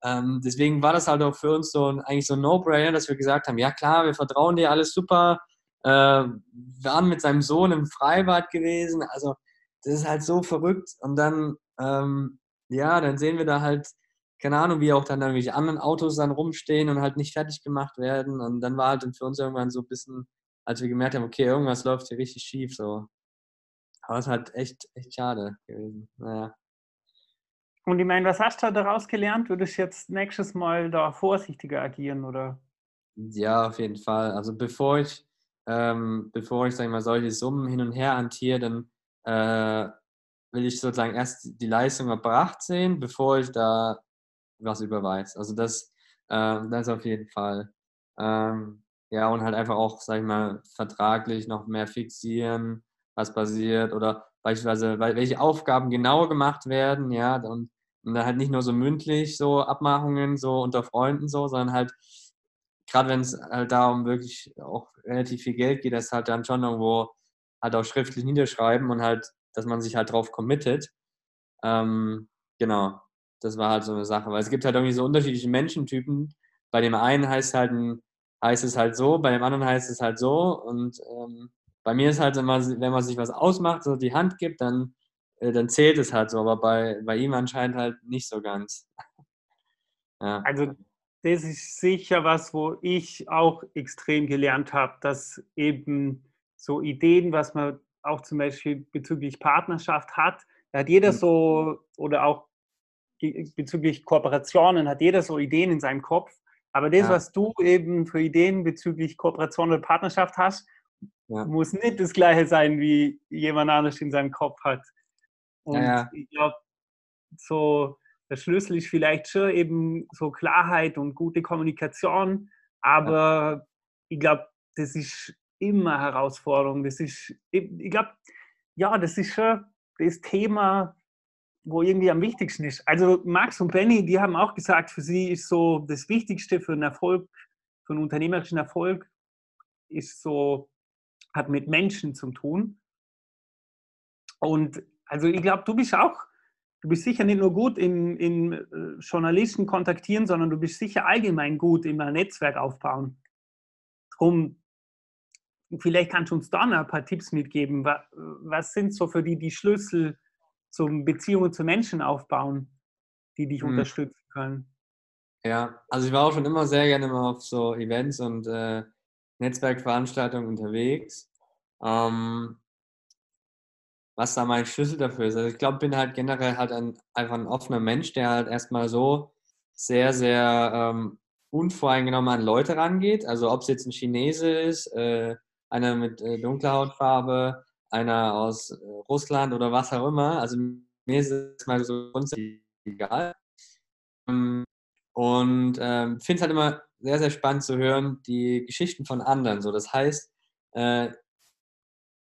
Ähm, deswegen war das halt auch für uns so ein, eigentlich so ein No-Brainer, dass wir gesagt haben, ja klar, wir vertrauen dir, alles super. Äh, waren mit seinem Sohn im Freibad gewesen. Also das ist halt so verrückt. Und dann, ähm, ja, dann sehen wir da halt, keine Ahnung, wie auch dann irgendwelche anderen Autos dann rumstehen und halt nicht fertig gemacht werden. Und dann war halt für uns irgendwann so ein bisschen, als wir gemerkt haben, okay, irgendwas läuft hier richtig schief, so. Aber es ist halt echt, echt schade gewesen. Naja. Und ich meine, was hast du daraus gelernt? Würdest du jetzt nächstes Mal da vorsichtiger agieren, oder? Ja, auf jeden Fall. Also bevor ich, ähm, bevor ich, sag ich mal, solche Summen hin und her hantiere, dann äh, will ich sozusagen erst die Leistung erbracht sehen, bevor ich da was überweise. Also das, äh, das auf jeden Fall. Ähm, ja, und halt einfach auch, sag ich mal, vertraglich noch mehr fixieren, was passiert oder beispielsweise, welche Aufgaben genau gemacht werden, ja, und, und dann halt nicht nur so mündlich so Abmachungen so unter Freunden so, sondern halt gerade wenn es halt darum wirklich auch relativ viel Geld geht, das halt dann schon irgendwo halt auch schriftlich niederschreiben und halt, dass man sich halt drauf committet. Ähm, genau, das war halt so eine Sache, weil es gibt halt irgendwie so unterschiedliche Menschentypen. Bei dem einen heißt halt ein, heißt es halt so, bei dem anderen heißt es halt so und ähm, bei mir ist halt immer, wenn man sich was ausmacht, so die Hand gibt, dann, äh, dann zählt es halt so, aber bei, bei ihm anscheinend halt nicht so ganz. ja. Also das ist sicher was, wo ich auch extrem gelernt habe, dass eben so Ideen, was man auch zum Beispiel bezüglich Partnerschaft hat. Da hat jeder mhm. so, oder auch bezüglich Kooperationen, hat jeder so Ideen in seinem Kopf. Aber das, ja. was du eben für Ideen bezüglich Kooperation oder Partnerschaft hast, ja. muss nicht das gleiche sein, wie jemand anders in seinem Kopf hat. Und ja, ich glaube, so der Schlüssel ist vielleicht schon eben so Klarheit und gute Kommunikation, aber ich glaube, das ist immer Herausforderung. Das ist, ich glaube, ja, das ist schon das Thema, wo irgendwie am wichtigsten ist. Also Max und Benny, die haben auch gesagt, für sie ist so das Wichtigste für einen Erfolg, für einen unternehmerischen Erfolg, ist so, hat mit Menschen zu tun. Und also ich glaube, du bist auch, du bist sicher nicht nur gut in, in äh, Journalisten kontaktieren, sondern du bist sicher allgemein gut im Netzwerk aufbauen. Drum vielleicht kannst du uns da noch ein paar Tipps mitgeben. Was sind so für die die Schlüssel zum Beziehungen zu Menschen aufbauen, die dich hm. unterstützen können? Ja, also ich war auch schon immer sehr gerne mal auf so Events und äh, Netzwerkveranstaltungen unterwegs. Ähm, was da mein Schlüssel dafür ist. Also ich glaube, bin halt generell halt ein, einfach ein offener Mensch, der halt erstmal so sehr, sehr ähm, unvoreingenommen an Leute rangeht. Also ob es jetzt ein Chinese ist, äh, einer mit äh, dunkler Hautfarbe, einer aus äh, Russland oder was auch immer. Also mir ist es mal so grundsätzlich egal. Ähm, und ähm, finde es halt immer sehr, sehr spannend zu hören, die Geschichten von anderen. So, das heißt, äh,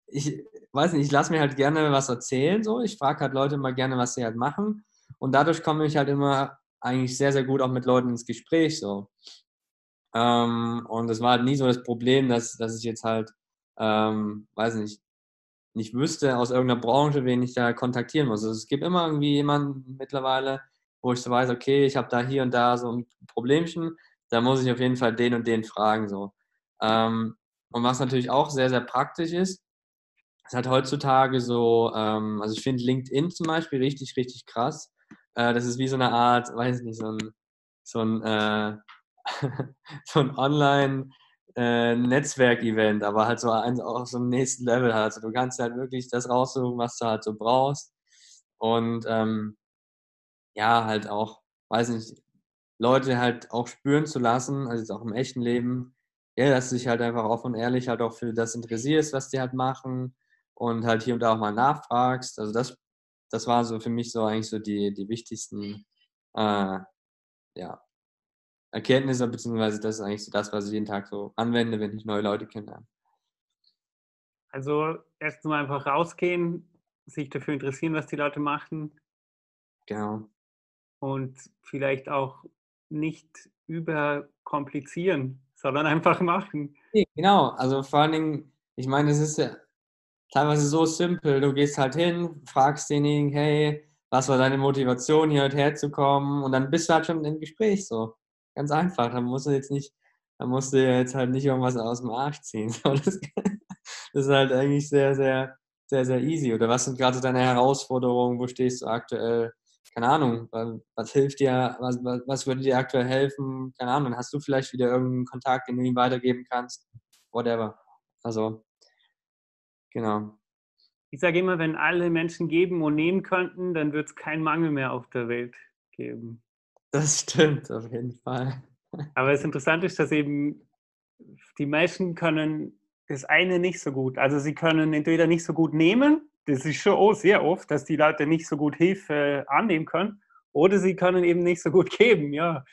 ich weiß nicht, ich lasse mir halt gerne was erzählen. So. Ich frage halt Leute mal gerne, was sie halt machen. Und dadurch komme ich halt immer eigentlich sehr, sehr gut auch mit Leuten ins Gespräch. So. Ähm, und es war halt nie so das Problem, dass, dass ich jetzt halt ähm, weiß nicht, nicht wüsste aus irgendeiner Branche, wen ich da kontaktieren muss. Also es gibt immer irgendwie jemanden mittlerweile, wo ich so weiß, okay, ich habe da hier und da so ein Problemchen, da muss ich auf jeden Fall den und den fragen. So. Ähm, und was natürlich auch sehr, sehr praktisch ist, ist halt heutzutage so, ähm, also ich finde LinkedIn zum Beispiel richtig, richtig krass, Äh, das ist wie so eine Art, weiß nicht, so ein, so ein, äh, so ein Online- äh, Netzwerk-Event, aber halt so ein, auf so einem nächsten Level halt. Also du kannst halt wirklich das raussuchen, was du halt so brauchst. Und ähm, ja, halt auch, weiß nicht, Leute halt auch spüren zu lassen, also jetzt auch im echten Leben, ja, dass du dich halt einfach offen und ehrlich halt auch für das interessierst, was die halt machen und halt hier und da auch mal nachfragst. Also das, das war so für mich so eigentlich so die, die wichtigsten äh, ja, Erkenntnisse, beziehungsweise das ist eigentlich so das, was ich jeden Tag so anwende, wenn ich neue Leute kenne. Also erst mal einfach rausgehen, sich dafür interessieren, was die Leute machen. Genau. Und vielleicht auch nicht überkomplizieren, sondern einfach machen. Genau, also vor allen Dingen, ich meine, es ist ja teilweise so simpel. Du gehst halt hin, fragst denjenigen, hey, was war deine Motivation, hier heute herzukommen? Und dann bist du halt schon im Gespräch so. Ganz einfach. Dann musst du jetzt nicht, dann musst du jetzt halt nicht irgendwas aus dem Arsch ziehen. Das, ist halt eigentlich sehr, sehr, sehr, sehr easy. Oder was sind gerade deine Herausforderungen? Wo stehst du aktuell? Keine Ahnung, was hilft dir, was, was würde dir aktuell helfen? Keine Ahnung, hast du vielleicht wieder irgendeinen Kontakt, den du ihm weitergeben kannst? Whatever. Also, genau. Ich sage immer, wenn alle Menschen geben und nehmen könnten, dann wird es keinen Mangel mehr auf der Welt geben. Das stimmt, auf jeden Fall. Aber das Interessante ist, dass eben die Menschen können das eine nicht so gut. Also sie können entweder nicht so gut nehmen, das ist schon sehr oft, dass die Leute nicht so gut Hilfe annehmen können, oder sie können eben nicht so gut geben, ja.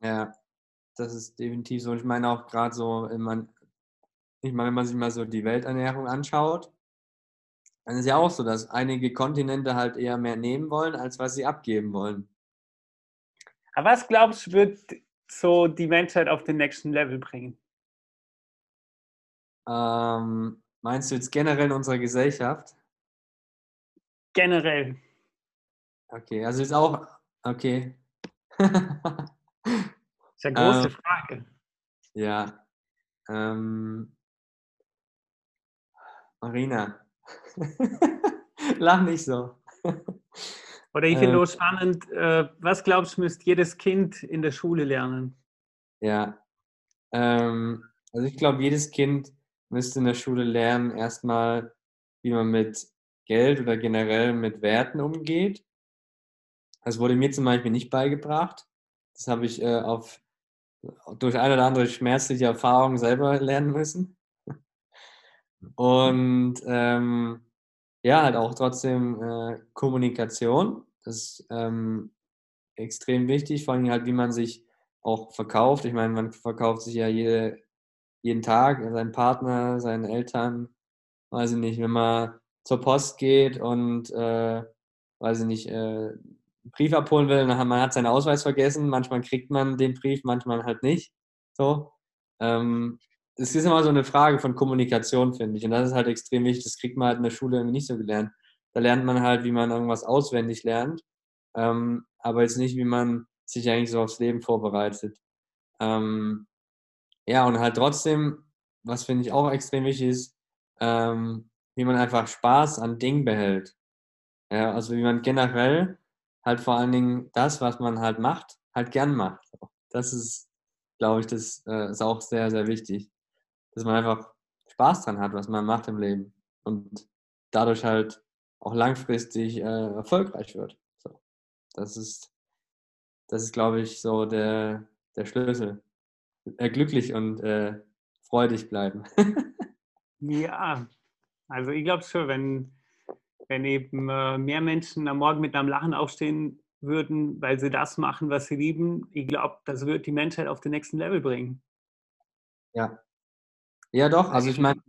Ja, das ist definitiv so. Ich meine auch gerade so, ich meine, wenn man sich mal so die Welternährung anschaut, dann ist ja auch so, dass einige Kontinente halt eher mehr nehmen wollen, als was sie abgeben wollen. Aber was glaubst du, wird so die Menschheit auf den nächsten Level bringen? Ähm, meinst du jetzt generell in unserer Gesellschaft? Generell. Okay, also ist auch, okay. das ist eine große ähm, Frage. Ja. Ähm, Marina, Lach nicht so. Oder ich finde äh, spannend, äh, was glaubst du, müsste jedes Kind in der Schule lernen? Ja, ähm, also ich glaube, jedes Kind müsste in der Schule lernen, erstmal, wie man mit Geld oder generell mit Werten umgeht. Das wurde mir zum Beispiel nicht beigebracht. Das habe ich äh, auf, durch eine oder andere schmerzliche Erfahrung selber lernen müssen. Und ähm, ja, halt auch trotzdem äh, Kommunikation. Das ist ähm, extrem wichtig, vor allem halt, wie man sich auch verkauft. Ich meine, man verkauft sich ja jede, jeden Tag, seinen Partner, seinen Eltern, weiß ich nicht, wenn man zur Post geht und, äh, weiß ich nicht, äh, einen Brief abholen will, man hat seinen Ausweis vergessen, manchmal kriegt man den Brief, manchmal halt nicht. So. Ähm, es ist immer so eine Frage von Kommunikation, finde ich. Und das ist halt extrem wichtig. Das kriegt man halt in der Schule irgendwie nicht so gelernt. Da lernt man halt, wie man irgendwas auswendig lernt, ähm, aber jetzt nicht, wie man sich eigentlich so aufs Leben vorbereitet. Ähm, ja, und halt trotzdem, was finde ich auch extrem wichtig ist, ähm, wie man einfach Spaß an Dingen behält. Ja, also wie man generell halt vor allen Dingen das, was man halt macht, halt gern macht. Das ist, glaube ich, das äh, ist auch sehr, sehr wichtig dass man einfach Spaß dran hat, was man macht im Leben und dadurch halt auch langfristig äh, erfolgreich wird. So. Das ist, das ist, glaube ich, so der, der Schlüssel. Äh, glücklich und äh, freudig bleiben. ja, also ich glaube schon, wenn, wenn eben äh, mehr Menschen am Morgen mit einem Lachen aufstehen würden, weil sie das machen, was sie lieben, ich glaube, das wird die Menschheit auf den nächsten Level bringen. Ja, ja, doch. Also ich meine,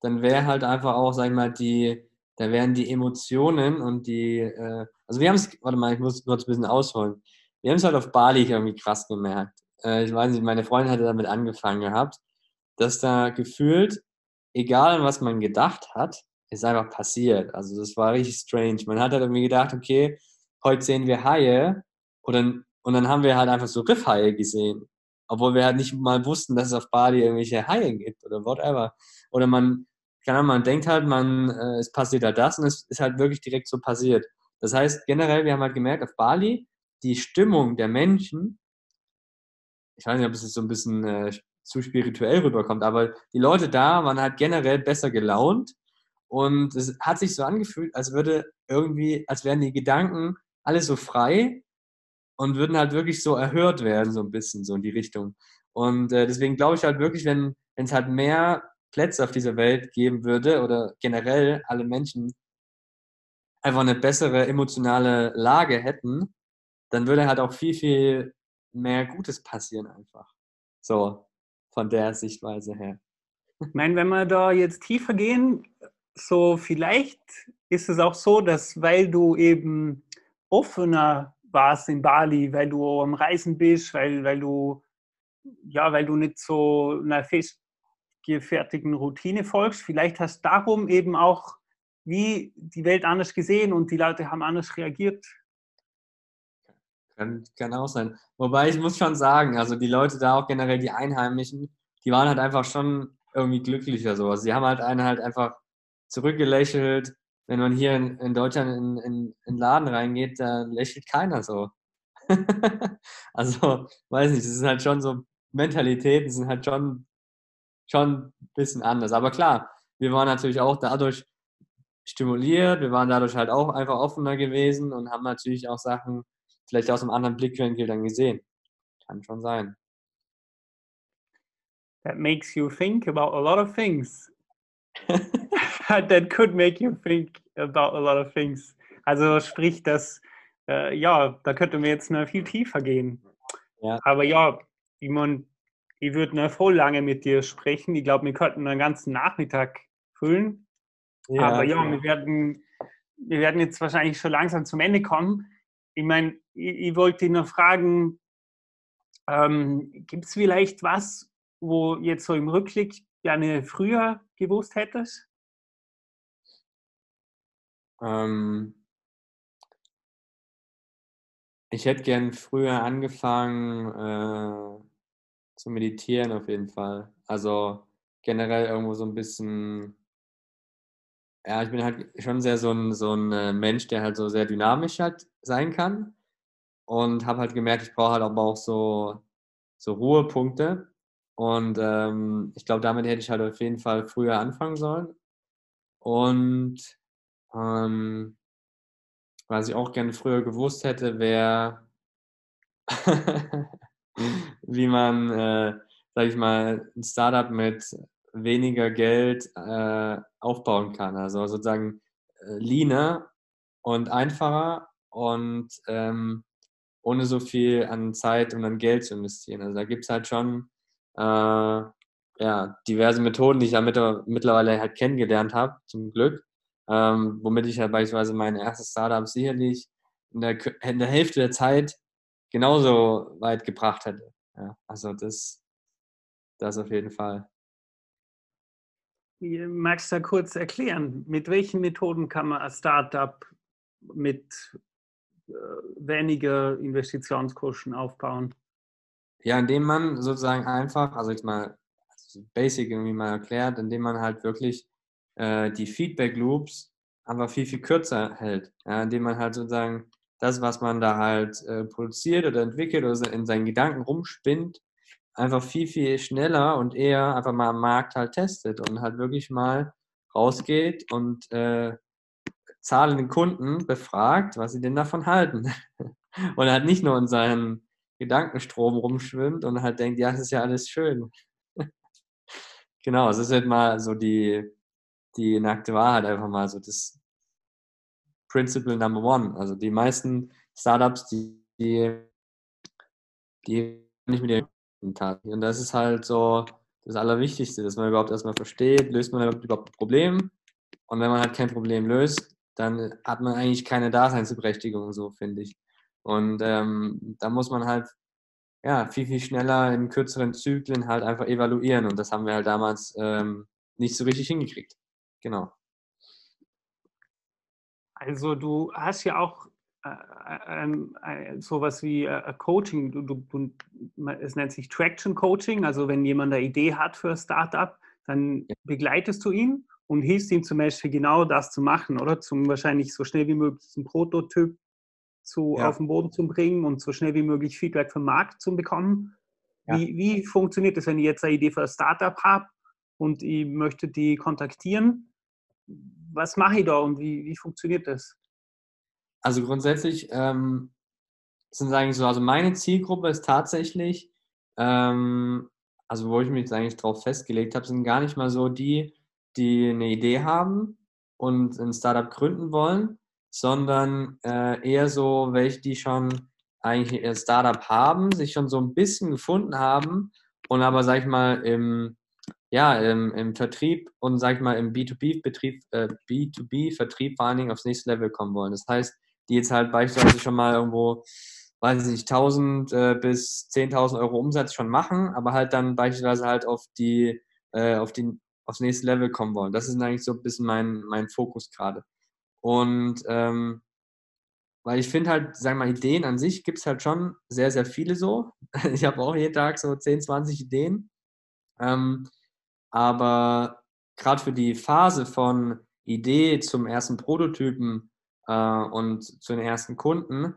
dann wäre halt einfach auch, sag ich mal, die, da wären die Emotionen und die, äh, also wir haben es, warte mal, ich muss kurz ein bisschen ausholen. Wir haben es halt auf Bali irgendwie krass gemerkt. Äh, ich weiß nicht, meine Freundin hatte damit angefangen gehabt, dass da gefühlt, egal was man gedacht hat, ist einfach passiert. Also das war richtig strange. Man hat halt irgendwie gedacht, okay, heute sehen wir Haie und dann, und dann haben wir halt einfach so Riffhaie gesehen obwohl wir halt nicht mal wussten, dass es auf Bali irgendwelche Haie gibt oder whatever. Oder man, keine Ahnung, man denkt halt, man, äh, es passiert halt das und es ist halt wirklich direkt so passiert. Das heißt, generell, wir haben halt gemerkt, auf Bali, die Stimmung der Menschen, ich weiß nicht, ob es jetzt so ein bisschen äh, zu spirituell rüberkommt, aber die Leute da waren halt generell besser gelaunt und es hat sich so angefühlt, als würde irgendwie, als wären die Gedanken alle so frei und würden halt wirklich so erhört werden, so ein bisschen, so in die Richtung. Und äh, deswegen glaube ich halt wirklich, wenn es halt mehr Plätze auf dieser Welt geben würde oder generell alle Menschen einfach eine bessere emotionale Lage hätten, dann würde halt auch viel, viel mehr Gutes passieren einfach. So, von der Sichtweise her. Ich meine, wenn wir da jetzt tiefer gehen, so vielleicht ist es auch so, dass weil du eben offener warst in Bali, weil du am Reisen bist, weil, weil du ja, weil du nicht so einer festgefertigten Routine folgst, vielleicht hast du darum eben auch wie die Welt anders gesehen und die Leute haben anders reagiert. Kann, kann auch sein. Wobei ich muss schon sagen, also die Leute da auch generell, die Einheimischen, die waren halt einfach schon irgendwie glücklicher so. Also die haben halt einen halt einfach zurückgelächelt. Wenn man hier in, in Deutschland in, in, in Laden reingeht, da lächelt keiner so. also, weiß nicht, das ist halt schon so, Mentalitäten sind halt schon, schon ein bisschen anders. Aber klar, wir waren natürlich auch dadurch stimuliert, wir waren dadurch halt auch einfach offener gewesen und haben natürlich auch Sachen vielleicht aus einem anderen Blickwinkel dann gesehen. Kann schon sein. That makes you think about a lot of things. That could make you think about a lot of things. Also sprich, dass, äh, ja, da könnten wir jetzt noch viel tiefer gehen. Ja. Aber ja, ich meine, ich würde noch voll lange mit dir sprechen. Ich glaube, wir könnten einen ganzen Nachmittag füllen. Ja, Aber ja, wir werden, wir werden jetzt wahrscheinlich schon langsam zum Ende kommen. Ich meine, ich, ich wollte dich noch fragen, ähm, gibt es vielleicht was, wo jetzt so im Rückblick gerne früher gewusst hättest? Ähm, ich hätte gern früher angefangen äh, zu meditieren auf jeden Fall. Also generell irgendwo so ein bisschen ja, ich bin halt schon sehr so ein, so ein äh, Mensch, der halt so sehr dynamisch halt sein kann. Und habe halt gemerkt, ich brauche halt aber auch so, so Ruhepunkte. Und ähm, ich glaube, damit hätte ich halt auf jeden Fall früher anfangen sollen. Und ähm, was ich auch gerne früher gewusst hätte, wäre, wie man, äh, sag ich mal, ein Startup mit weniger Geld äh, aufbauen kann. Also sozusagen äh, leaner und einfacher und ähm, ohne so viel an Zeit und an Geld zu investieren. Also da gibt es halt schon äh, ja, diverse Methoden, die ich ja mit, mittlerweile halt kennengelernt habe, zum Glück, ähm, womit ich halt beispielsweise mein erstes Startup sicherlich in der, in der Hälfte der Zeit genauso weit gebracht hätte. Ja, also das, das auf jeden Fall. Magst du da kurz erklären, mit welchen Methoden kann man ein Startup mit äh, weniger Investitionskosten aufbauen? Ja, indem man sozusagen einfach, also jetzt mal also basic irgendwie mal erklärt, indem man halt wirklich äh, die Feedback Loops einfach viel, viel kürzer hält. Ja, indem man halt sozusagen das, was man da halt äh, produziert oder entwickelt oder in seinen Gedanken rumspinnt, einfach viel, viel schneller und eher einfach mal am Markt halt testet und halt wirklich mal rausgeht und äh, zahlenden Kunden befragt, was sie denn davon halten. und halt nicht nur in seinem Gedankenstrom rumschwimmt und halt denkt, ja, es ist ja alles schön. genau, es ist halt mal so die, die nackte Wahrheit einfach mal so das Principle Number One. Also die meisten Startups, die, die, die nicht mit ihren Tag. Und das ist halt so das Allerwichtigste, dass man überhaupt erstmal versteht, löst man überhaupt ein Problem. Und wenn man halt kein Problem löst, dann hat man eigentlich keine Daseinsberechtigung, so finde ich. Und ähm, da muss man halt ja, viel, viel schneller in kürzeren Zyklen halt einfach evaluieren. Und das haben wir halt damals ähm, nicht so richtig hingekriegt. Genau. Also du hast ja auch ähm, äh, sowas wie äh, Coaching, du, du, es nennt sich Traction Coaching, also wenn jemand eine Idee hat für ein Startup, dann begleitest du ihn und hilfst ihm zum Beispiel genau das zu machen, oder? Zum wahrscheinlich so schnell wie möglich einen Prototyp zu, ja. auf den Boden zu bringen und so schnell wie möglich Feedback vom Markt zu bekommen. Ja. Wie, wie funktioniert das, wenn ich jetzt eine Idee für ein Startup habe und ich möchte die kontaktieren? Was mache ich da und wie, wie funktioniert das? Also grundsätzlich ähm, sind eigentlich so, also meine Zielgruppe ist tatsächlich, ähm, also wo ich mich eigentlich drauf festgelegt habe, sind gar nicht mal so die, die eine Idee haben und ein Startup gründen wollen, sondern äh, eher so welche, die schon eigentlich ein Startup haben, sich schon so ein bisschen gefunden haben und aber, sag ich mal, im, ja, im, im Vertrieb und, sag ich mal, im B2B-Betrieb, äh, B2B-Vertrieb vor allen Dingen aufs nächste Level kommen wollen. Das heißt, die jetzt halt beispielsweise schon mal irgendwo weiß ich nicht, 1000 äh, bis 10.000 Euro Umsatz schon machen, aber halt dann beispielsweise halt auf die, äh, auf die, aufs nächste Level kommen wollen. Das ist eigentlich so ein bisschen mein, mein Fokus gerade. Und ähm, weil ich finde halt, wir mal, Ideen an sich gibt es halt schon sehr, sehr viele so. Ich habe auch jeden Tag so 10, 20 Ideen. Ähm, aber gerade für die Phase von Idee zum ersten Prototypen äh, und zu den ersten Kunden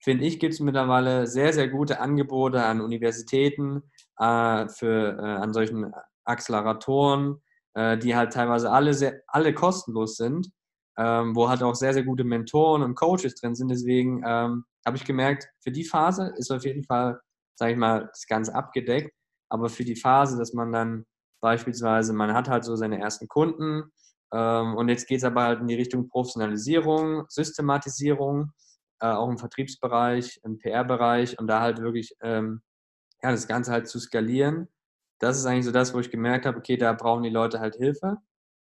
finde ich, gibt es mittlerweile sehr, sehr gute Angebote an Universitäten, äh, für, äh, an solchen Acceleratoren, äh, die halt teilweise alle, sehr, alle kostenlos sind, ähm, wo halt auch sehr, sehr gute Mentoren und Coaches drin sind. Deswegen ähm, habe ich gemerkt, für die Phase ist auf jeden Fall, sage ich mal, das Ganze abgedeckt. Aber für die Phase, dass man dann beispielsweise, man hat halt so seine ersten Kunden ähm, und jetzt geht es aber halt in die Richtung Professionalisierung, Systematisierung äh, auch im Vertriebsbereich, im PR-Bereich und da halt wirklich ähm, ja, das Ganze halt zu skalieren. Das ist eigentlich so das, wo ich gemerkt habe, okay, da brauchen die Leute halt Hilfe.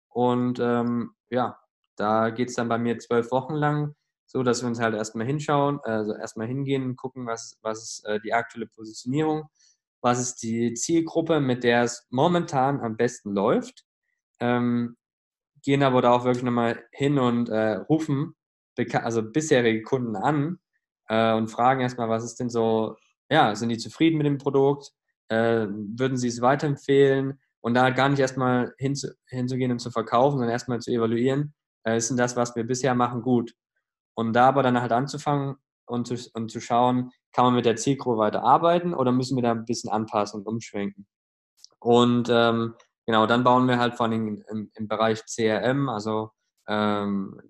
Und ähm, ja, da geht es dann bei mir zwölf Wochen lang so, dass wir uns halt erstmal hinschauen, also erstmal hingehen gucken, was, was ist äh, die aktuelle Positionierung, was ist die Zielgruppe, mit der es momentan am besten läuft. Ähm, gehen aber da auch wirklich nochmal hin und äh, rufen also bisherige Kunden an äh, und fragen erstmal, was ist denn so, ja, sind die zufrieden mit dem Produkt? Äh, würden sie es weiterempfehlen? Und da gar nicht erstmal hinzu, hinzugehen und zu verkaufen, sondern erstmal zu evaluieren, äh, ist denn das, was wir bisher machen, gut? Und da aber dann halt anzufangen und zu, und zu schauen, kann man mit der Zielgruppe weiter arbeiten oder müssen wir da ein bisschen anpassen und umschwenken? Und ähm, genau, dann bauen wir halt vor allem im, im Bereich CRM, also ähm,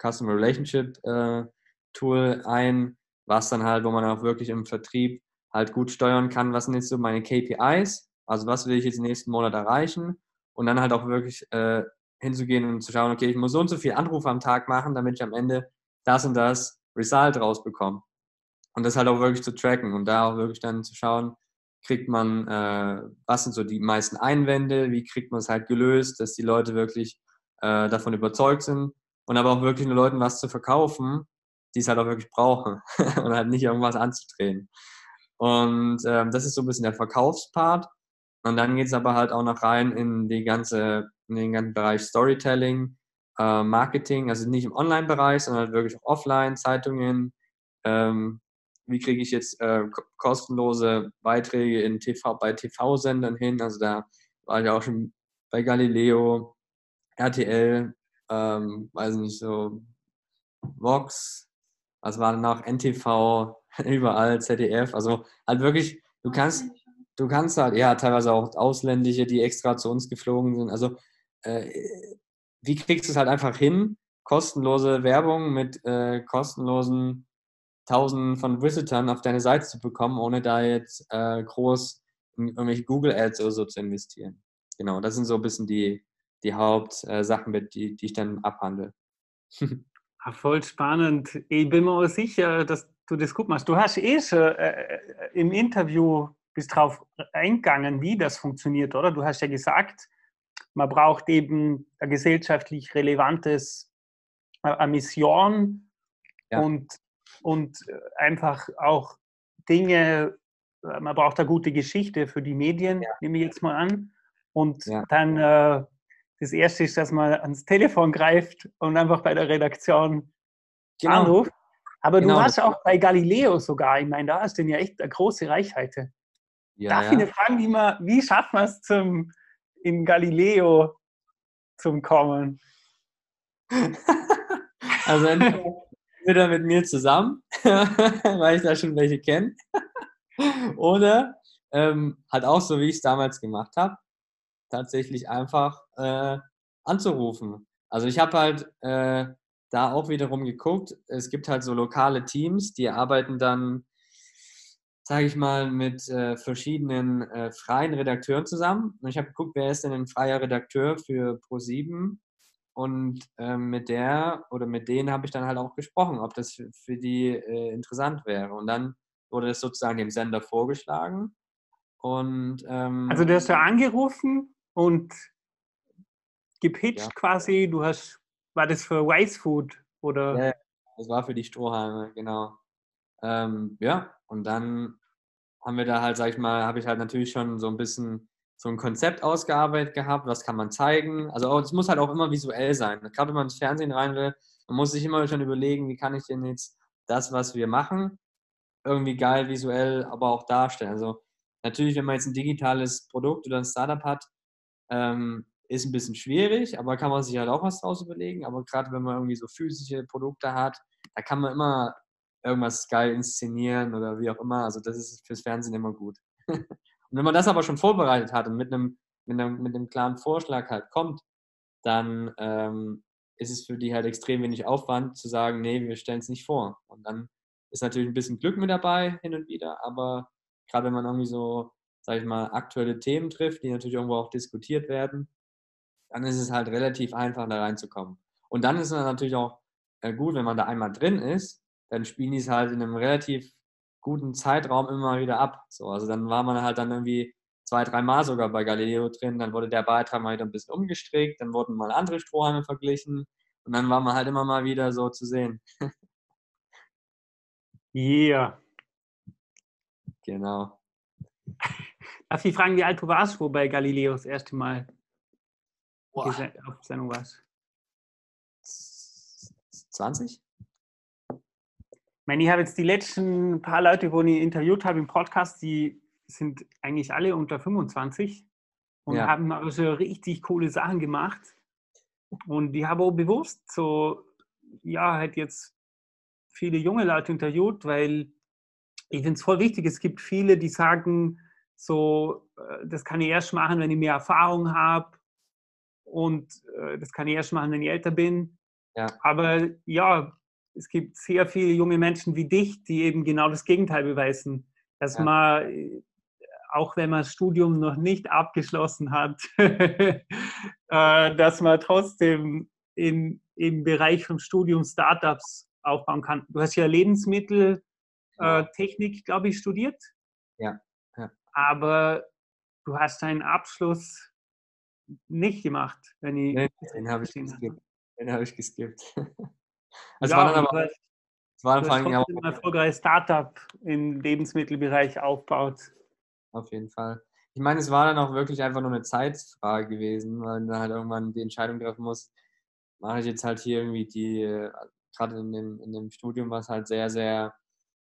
Customer Relationship äh, Tool ein, was dann halt, wo man auch wirklich im Vertrieb halt gut steuern kann, was sind jetzt so meine KPIs, also was will ich jetzt nächsten Monat erreichen und dann halt auch wirklich äh, hinzugehen und zu schauen, okay, ich muss so und so viel Anrufe am Tag machen, damit ich am Ende das und das Result rausbekomme. Und das halt auch wirklich zu tracken und da auch wirklich dann zu schauen, kriegt man, äh, was sind so die meisten Einwände, wie kriegt man es halt gelöst, dass die Leute wirklich äh, davon überzeugt sind, und aber auch wirklich nur Leuten was zu verkaufen, die es halt auch wirklich brauchen und halt nicht irgendwas anzudrehen. Und ähm, das ist so ein bisschen der Verkaufspart. Und dann geht es aber halt auch noch rein in, die ganze, in den ganzen Bereich Storytelling, äh, Marketing, also nicht im Online-Bereich, sondern halt wirklich auch offline, Zeitungen. Ähm, wie kriege ich jetzt äh, kostenlose Beiträge in TV, bei TV-Sendern hin? Also da war ich auch schon bei Galileo, RTL, ähm, weiß nicht, so Vox, was war danach, NTV, überall, ZDF, also halt wirklich, du kannst, du kannst halt, ja, teilweise auch Ausländische, die extra zu uns geflogen sind, also äh, wie kriegst du es halt einfach hin, kostenlose Werbung mit äh, kostenlosen Tausenden von Visitern auf deine Seite zu bekommen, ohne da jetzt äh, groß in irgendwelche Google Ads oder so zu investieren. Genau, das sind so ein bisschen die, die Hauptsachen, äh, die, die ich dann abhandle. Ah, voll spannend. Ich bin mir sicher, dass du das gut machst. Du hast eh schon äh, äh, im Interview bist drauf eingegangen, wie das funktioniert, oder? Du hast ja gesagt, man braucht eben ein gesellschaftlich relevantes äh, eine Mission ja. und, und einfach auch Dinge, man braucht eine gute Geschichte für die Medien, ja. nehme ich jetzt mal an. Und ja. dann äh, das erste ist, dass man ans Telefon greift und einfach bei der Redaktion genau. anruft. Aber genau. du hast auch bei Galileo sogar, ich meine, da hast du ja echt eine große Reichweite. Ja, Darf ja. ich eine Frage, wie, man, wie schafft man es zum in Galileo zum Kommen? also entweder mit mir zusammen, weil ich da schon welche kenne, oder ähm, halt auch so, wie ich es damals gemacht habe, tatsächlich einfach äh, anzurufen. Also ich habe halt äh, da auch wiederum geguckt, es gibt halt so lokale Teams, die arbeiten dann, sage ich mal, mit äh, verschiedenen äh, freien Redakteuren zusammen. Und ich habe geguckt, wer ist denn ein freier Redakteur für Pro7 und ähm, mit der oder mit denen habe ich dann halt auch gesprochen, ob das für, für die äh, interessant wäre. Und dann wurde das sozusagen dem Sender vorgeschlagen. Und, ähm, also du hast ja angerufen und gepitcht ja. quasi, du hast, war das für Wise Food oder? Ja, das war für die Strohhalme, genau. Ähm, ja, und dann haben wir da halt, sag ich mal, habe ich halt natürlich schon so ein bisschen so ein Konzept ausgearbeitet gehabt, was kann man zeigen. Also es muss halt auch immer visuell sein. Gerade wenn man ins Fernsehen rein will, man muss sich immer schon überlegen, wie kann ich denn jetzt das, was wir machen, irgendwie geil visuell, aber auch darstellen. Also natürlich, wenn man jetzt ein digitales Produkt oder ein Startup hat, ähm, ist ein bisschen schwierig, aber kann man sich halt auch was draus überlegen. Aber gerade wenn man irgendwie so physische Produkte hat, da kann man immer irgendwas geil inszenieren oder wie auch immer. Also das ist fürs Fernsehen immer gut. und wenn man das aber schon vorbereitet hat und mit einem, mit einem, mit einem klaren Vorschlag halt kommt, dann ähm, ist es für die halt extrem wenig Aufwand zu sagen, nee, wir stellen es nicht vor. Und dann ist natürlich ein bisschen Glück mit dabei hin und wieder, aber gerade wenn man irgendwie so, sag ich mal, aktuelle Themen trifft, die natürlich irgendwo auch diskutiert werden, dann ist es halt relativ einfach, da reinzukommen. Und dann ist es natürlich auch äh, gut, wenn man da einmal drin ist, dann spielen die es halt in einem relativ guten Zeitraum immer wieder ab. So, also dann war man halt dann irgendwie zwei, dreimal sogar bei Galileo drin, dann wurde der Beitrag mal wieder ein bisschen umgestrickt, dann wurden mal andere Strohhalme verglichen und dann war man halt immer mal wieder so zu sehen. Yeah. Genau. Darf ich fragen, wie alt du warst, wo bei Galileo das erste Mal Boah. auf Sendung warst? 20? Ich meine, ich habe jetzt die letzten paar Leute, die ich interviewt habe im Podcast, die sind eigentlich alle unter 25 und ja. haben also richtig coole Sachen gemacht. Und die habe auch bewusst so, ja, halt jetzt viele junge Leute interviewt, weil ich finde es voll wichtig. Es gibt viele, die sagen, so, äh, das kann ich erst machen, wenn ich mehr Erfahrung habe und äh, das kann ich erst machen, wenn ich älter bin. Ja. Aber ja, es gibt sehr viele junge Menschen wie dich, die eben genau das Gegenteil beweisen, dass ja. man, äh, auch wenn man das Studium noch nicht abgeschlossen hat, dass man trotzdem in, im Bereich vom Studium Startups aufbauen kann. Du hast ja Lebensmitteltechnik, äh, glaube ich, studiert. Ja. ja. Aber du hast deinen Abschluss nicht gemacht, wenn ich. Nee, den habe ich geskippt. Den habe ich geskippt. Also ja, war dann aber. Es war vor allem auch ein erfolgreiches Startup im Lebensmittelbereich aufbaut. Auf jeden Fall. Ich meine, es war dann auch wirklich einfach nur eine Zeitfrage gewesen, weil man dann halt irgendwann die Entscheidung treffen muss, mache ich jetzt halt hier irgendwie die gerade in dem, in dem Studium, was halt sehr, sehr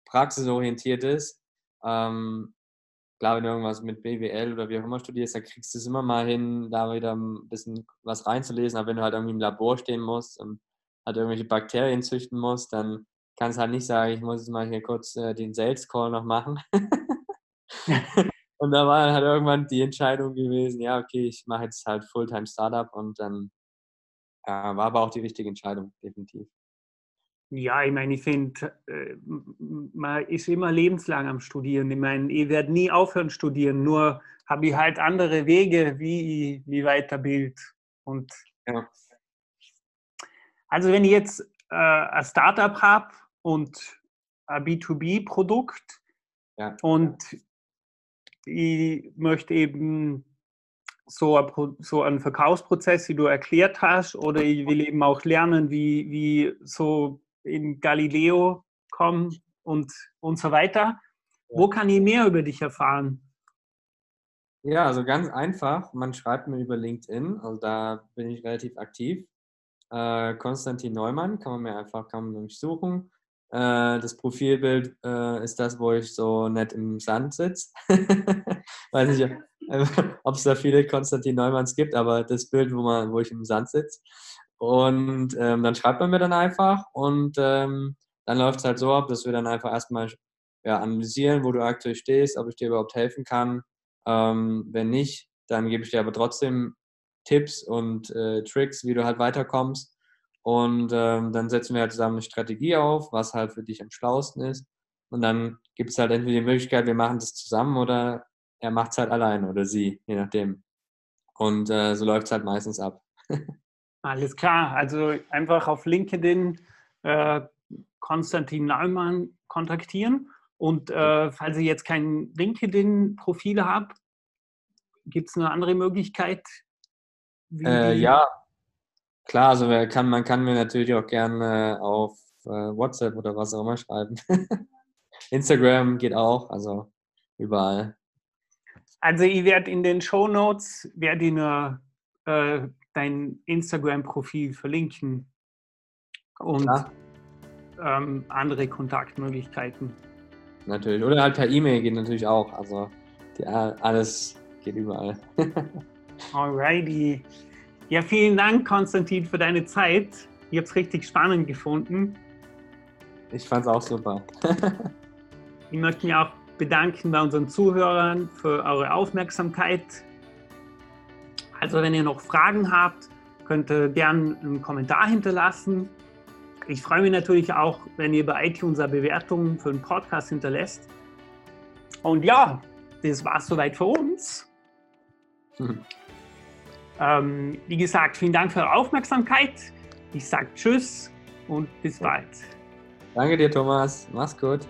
praxisorientiert ist. Ähm, klar, wenn du irgendwas mit BWL oder wie auch immer studierst, da kriegst du es immer mal hin, da wieder ein bisschen was reinzulesen. Aber wenn du halt irgendwie im Labor stehen musst und halt irgendwelche Bakterien züchten musst, dann kannst du halt nicht sagen, ich muss jetzt mal hier kurz äh, den Sales Call noch machen. und da war halt irgendwann die Entscheidung gewesen, ja, okay, ich mache jetzt halt Fulltime Startup und dann ja, war aber auch die richtige Entscheidung, definitiv. Ja, ich meine, ich finde, äh, man ist immer lebenslang am Studieren. Ich meine, ich werde nie aufhören studieren, nur habe ich halt andere Wege, wie ich mich weiterbild. Und ja. Also wenn ich jetzt äh, ein Startup habe und ein B2B-Produkt ja. und ich möchte eben so, ein, so einen Verkaufsprozess, wie du erklärt hast, oder ich will eben auch lernen, wie, wie so in Galileo kommen und, und so weiter. Wo kann ich mehr über dich erfahren? Ja, also ganz einfach. Man schreibt mir über LinkedIn, also da bin ich relativ aktiv. Äh, Konstantin Neumann kann man mir einfach kann man mich suchen. Äh, das Profilbild äh, ist das, wo ich so nett im Sand sitze. Weiß nicht, ob es da viele Konstantin Neumanns gibt, aber das Bild, wo, man, wo ich im Sand sitze. Und ähm, dann schreibt man mir dann einfach und ähm, dann läuft es halt so ab, dass wir dann einfach erstmal ja, analysieren, wo du aktuell stehst, ob ich dir überhaupt helfen kann. Ähm, wenn nicht, dann gebe ich dir aber trotzdem Tipps und äh, Tricks, wie du halt weiterkommst. Und ähm, dann setzen wir halt zusammen eine Strategie auf, was halt für dich am schlausten ist. Und dann gibt es halt entweder die Möglichkeit, wir machen das zusammen oder er macht es halt allein oder sie, je nachdem. Und äh, so läuft es halt meistens ab. Alles klar. Also einfach auf LinkedIn äh, Konstantin Neumann kontaktieren. Und äh, falls ihr jetzt kein LinkedIn-Profil habt, gibt es eine andere Möglichkeit? Äh, ja, klar. Also kann, man kann mir natürlich auch gerne auf äh, WhatsApp oder was auch immer schreiben. Instagram geht auch, also überall. Also ich werde in den Show Notes werde ich nur äh, dein Instagram-Profil verlinken und ähm, andere Kontaktmöglichkeiten. Natürlich. Oder halt per E-Mail geht natürlich auch. Also die, alles geht überall. Alrighty. Ja, vielen Dank, Konstantin, für deine Zeit. Ich habe es richtig spannend gefunden. Ich fand es auch super. ich möchte mich auch bedanken bei unseren Zuhörern für eure Aufmerksamkeit. Also wenn ihr noch Fragen habt, könnt ihr gerne einen Kommentar hinterlassen. Ich freue mich natürlich auch, wenn ihr bei iTunes eine Bewertung für den Podcast hinterlässt. Und ja, das war es soweit für uns. Mhm. Ähm, wie gesagt, vielen Dank für eure Aufmerksamkeit. Ich sage Tschüss und bis bald. Danke dir, Thomas. Mach's gut.